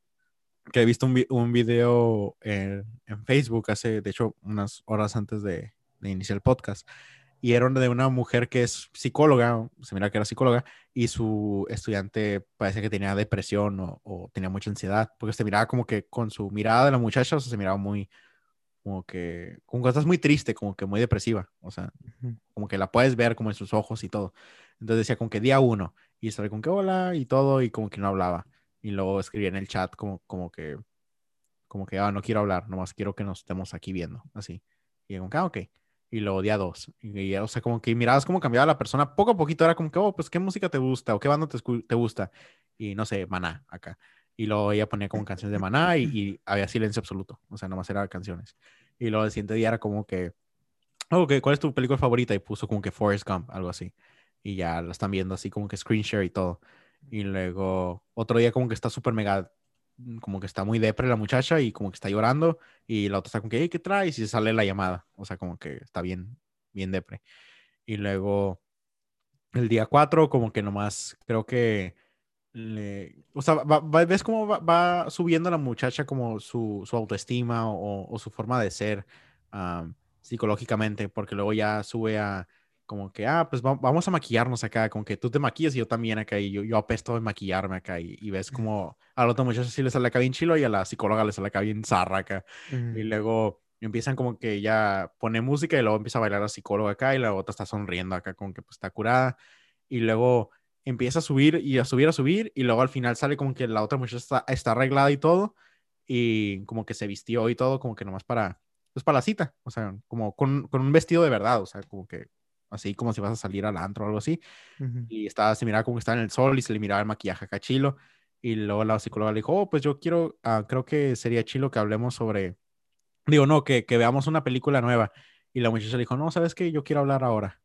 que he visto un, un video en, en Facebook hace, de hecho, unas horas antes de, de iniciar el podcast. Y era de una mujer que es psicóloga, se mira que era psicóloga, y su estudiante parece que tenía depresión o, o tenía mucha ansiedad, porque se miraba como que con su mirada de la muchacha, o sea, se miraba muy, como que, como que estás muy triste, como que muy depresiva, o sea, como que la puedes ver como en sus ojos y todo. Entonces decía como que día uno, y estaba con que hola y todo, y como que no hablaba. Y luego escribía en el chat como, como que, como que, ah, no quiero hablar, nomás quiero que nos estemos aquí viendo, así. Y como que, ah, ok. Y luego día dos. Y, y, o sea, como que mirabas cómo cambiaba la persona. Poco a poquito era como que, oh, pues, ¿qué música te gusta? ¿O qué banda te, te gusta? Y no sé, Maná, acá. Y luego ella ponía como canciones de Maná y, y había silencio absoluto. O sea, nomás eran canciones. Y luego el siguiente día era como que, oh, ok, ¿cuál es tu película favorita? Y puso como que Forrest Gump, algo así. Y ya la están viendo así como que screen share y todo. Y luego otro día como que está súper mega, como que está muy depre la muchacha y como que está llorando. Y la otra está como que, hey, ¿qué traes? Y se sale la llamada. O sea, como que está bien, bien depre. Y luego el día 4 como que nomás creo que le, o sea, va- va- ves cómo va, va subiendo la muchacha como su, su autoestima o, o su forma de ser am, psicológicamente, porque luego ya sube a como que, ah, pues va- vamos a maquillarnos acá, como que tú te maquillas y yo también acá, y yo, yo apesto de maquillarme acá, y, y ves como a la otra muchacha sí le sale acá bien chilo y a la psicóloga le sale acá bien zarra acá. Y Ujú. luego empiezan como que ya pone música y luego empieza a bailar la psicóloga acá y la otra está sonriendo acá como que pues está curada. Y luego empieza a subir y a subir, a subir y luego al final sale como que la otra muchacha está, está arreglada y todo y como que se vistió y todo como que nomás para, pues para la cita, o sea, como con, con un vestido de verdad, o sea, como que así como si vas a salir al antro o algo así. Y estaba, se miraba como que estaba en el sol y se le miraba el maquillaje acá chilo. Y luego la psicóloga le dijo, oh, pues yo quiero, ah, creo que sería chilo que hablemos sobre, digo, no, que, que veamos una película nueva. Y la muchacha le dijo, no, ¿sabes qué? Yo quiero hablar ahora.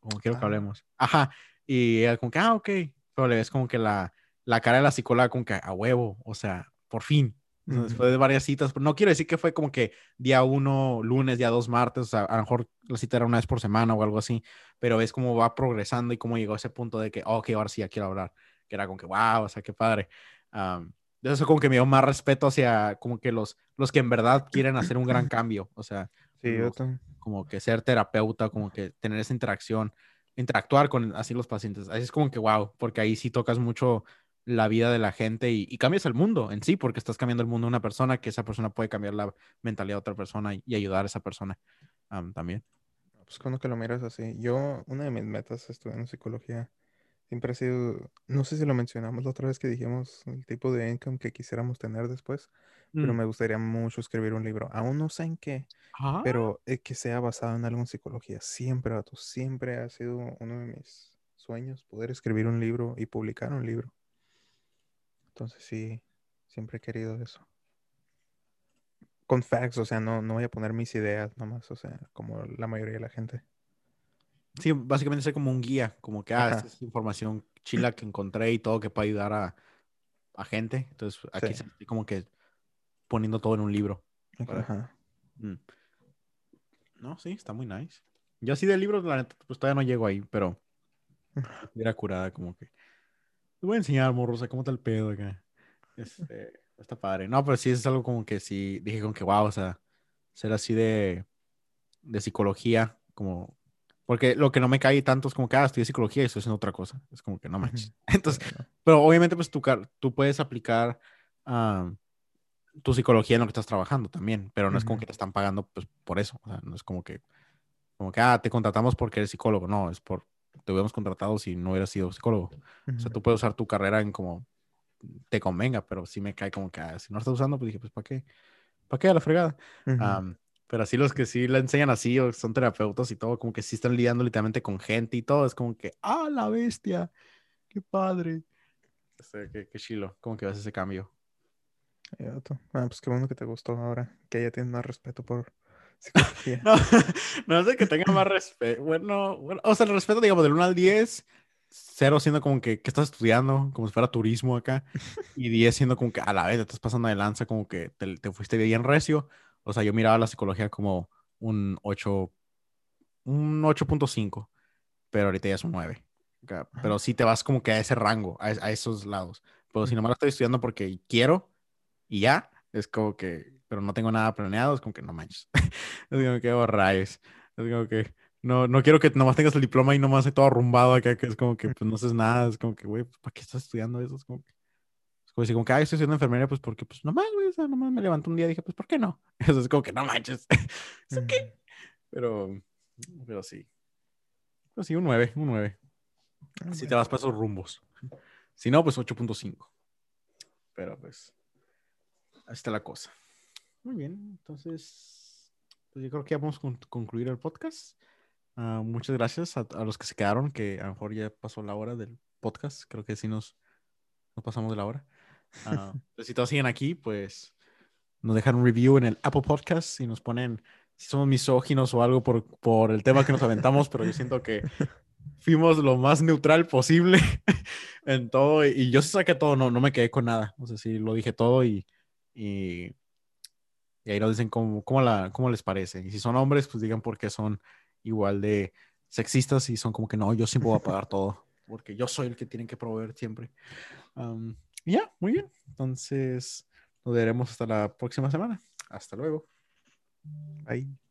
Como quiero que ah. hablemos. Ajá. Y ella como que, ah, ok. Pero le ves como que la, la cara de la psicóloga como que a huevo, o sea, por fin. Después de varias citas, no quiero decir que fue como que día uno, lunes, día dos, martes, o sea, a lo mejor la cita era una vez por semana o algo así, pero ves cómo va progresando y cómo llegó a ese punto de que, oh, ok, ahora sí ya quiero hablar, que era como que, wow, o sea, qué padre. Um, eso como que me dio más respeto hacia como que los, los que en verdad quieren hacer un gran cambio, o sea, sí, como que ser terapeuta, como que tener esa interacción, interactuar con así los pacientes, así es como que, wow, porque ahí sí tocas mucho la vida de la gente y, cambias el mundo en sí, porque estás cambiando el mundo de una persona, que esa persona puede cambiar la mentalidad de otra persona y, ayudar a esa persona también. Pues cuando que lo miras así, yo, una de mis metas estudiando psicología siempre ha sido, no sé si lo mencionamos la otra vez que dijimos el tipo de income que quisiéramos tener después, pero mm. me gustaría mucho escribir un libro. Aún no sé en qué, ah. pero que sea basado en algo en psicología. Siempre, siempre ha sido uno de mis sueños poder escribir un libro y publicar un libro. Entonces sí, siempre he querido eso. Con facts, o sea, no, no voy a poner mis ideas nomás, o sea, como la mayoría de la gente. Sí, básicamente ser como un guía, como que, ah, esta es información chila que encontré y todo que puede ayudar a, a gente. Entonces, aquí estoy como que poniendo todo en un libro. Ajá. Mm. No, sí, está muy nice. Yo así de libros, la neta, pues todavía no llego ahí, pero era curada como que te voy a enseñar, morro, o sea, cómo está el pedo acá. Este, está padre. No, pero sí es algo como que sí, dije como que, wow, o sea, ser así de, de psicología, como, porque lo que no me cae tanto es como que, ah, de psicología y estoy haciendo otra cosa. Es como que no manches. Entonces, pero obviamente, pues tú, tú puedes aplicar tu psicología en lo que estás trabajando también, pero no es como que te están pagando pues, por eso. O sea, no es como que, como que, ah, te contratamos porque eres psicólogo. No, es por, te hubiéramos contratado si no hubieras sido psicólogo. O sea, tú puedes usar tu carrera en como te convenga, pero sí me cae como que ah, si no estás usando, pues dije, pues ¿para qué? ¿Para qué a la fregada? pero así los que sí la enseñan así o son terapeutas y todo, como que sí están lidiando literalmente con gente y todo, es como que, ah, la bestia, qué padre. Este, qué, qué chilo, como que ves ese cambio. Ah, pues qué bueno que te gustó ahora, que ya tienes más respeto por, no, no sé que tenga más respeto. Bueno, bueno, o sea, el respeto, digamos, del 1 al 10, 0 siendo como que, que estás estudiando, como si fuera turismo acá, y 10 siendo como que a la vez te estás pasando de lanza, como que te, te fuiste bien recio. O sea, yo miraba la psicología como un 8, un 8.5, pero ahorita ya es un 9. Pero sí te vas como que a ese rango, a, a esos lados. Pero si nomás lo estoy estudiando porque quiero y ya, es como que pero no tengo nada planeado, es como que no manches. es como que, oh, rayos. Es como que no, no quiero que nomás tengas el diploma y nomás esté todo arrumbado acá, que es como que pues no haces nada, es como que, güey, pues, ¿para qué estás estudiando eso? Es como que, es como, como que, ah, estoy estudiando enfermería, pues porque, pues nomás, güey, o sea, nomás me levanto un día y dije, pues, ¿por qué no? Eso es como que, no manches. ¿Es okay? Pero, pero sí. Pero sí, un 9, un 9. Ah, si te vas para esos rumbos. Si no, pues 8.5. Pero pues, así está la cosa. Muy bien, entonces, pues yo creo que ya vamos a concluir el podcast. Ah, muchas gracias a, los que se quedaron, que a lo mejor ya pasó la hora del podcast. Creo que sí nos, nos pasamos de la hora. Uh, si todos siguen aquí, pues nos dejan un review en el Apple Podcast y nos ponen si somos misóginos o algo por, por el tema que nos aventamos, pero yo siento que fuimos lo más neutral posible en todo y, yo saqué todo, no, no me quedé con nada. O sea, sí lo dije todo y, y y ahí nos dicen cómo, cómo, la, cómo les parece. Y si son hombres, pues digan por qué son igual de sexistas y son como que no, yo siempre voy a pagar todo, porque yo soy el que tienen que proveer siempre. ya, muy bien. Entonces, nos veremos hasta la próxima semana. Hasta luego. Bye.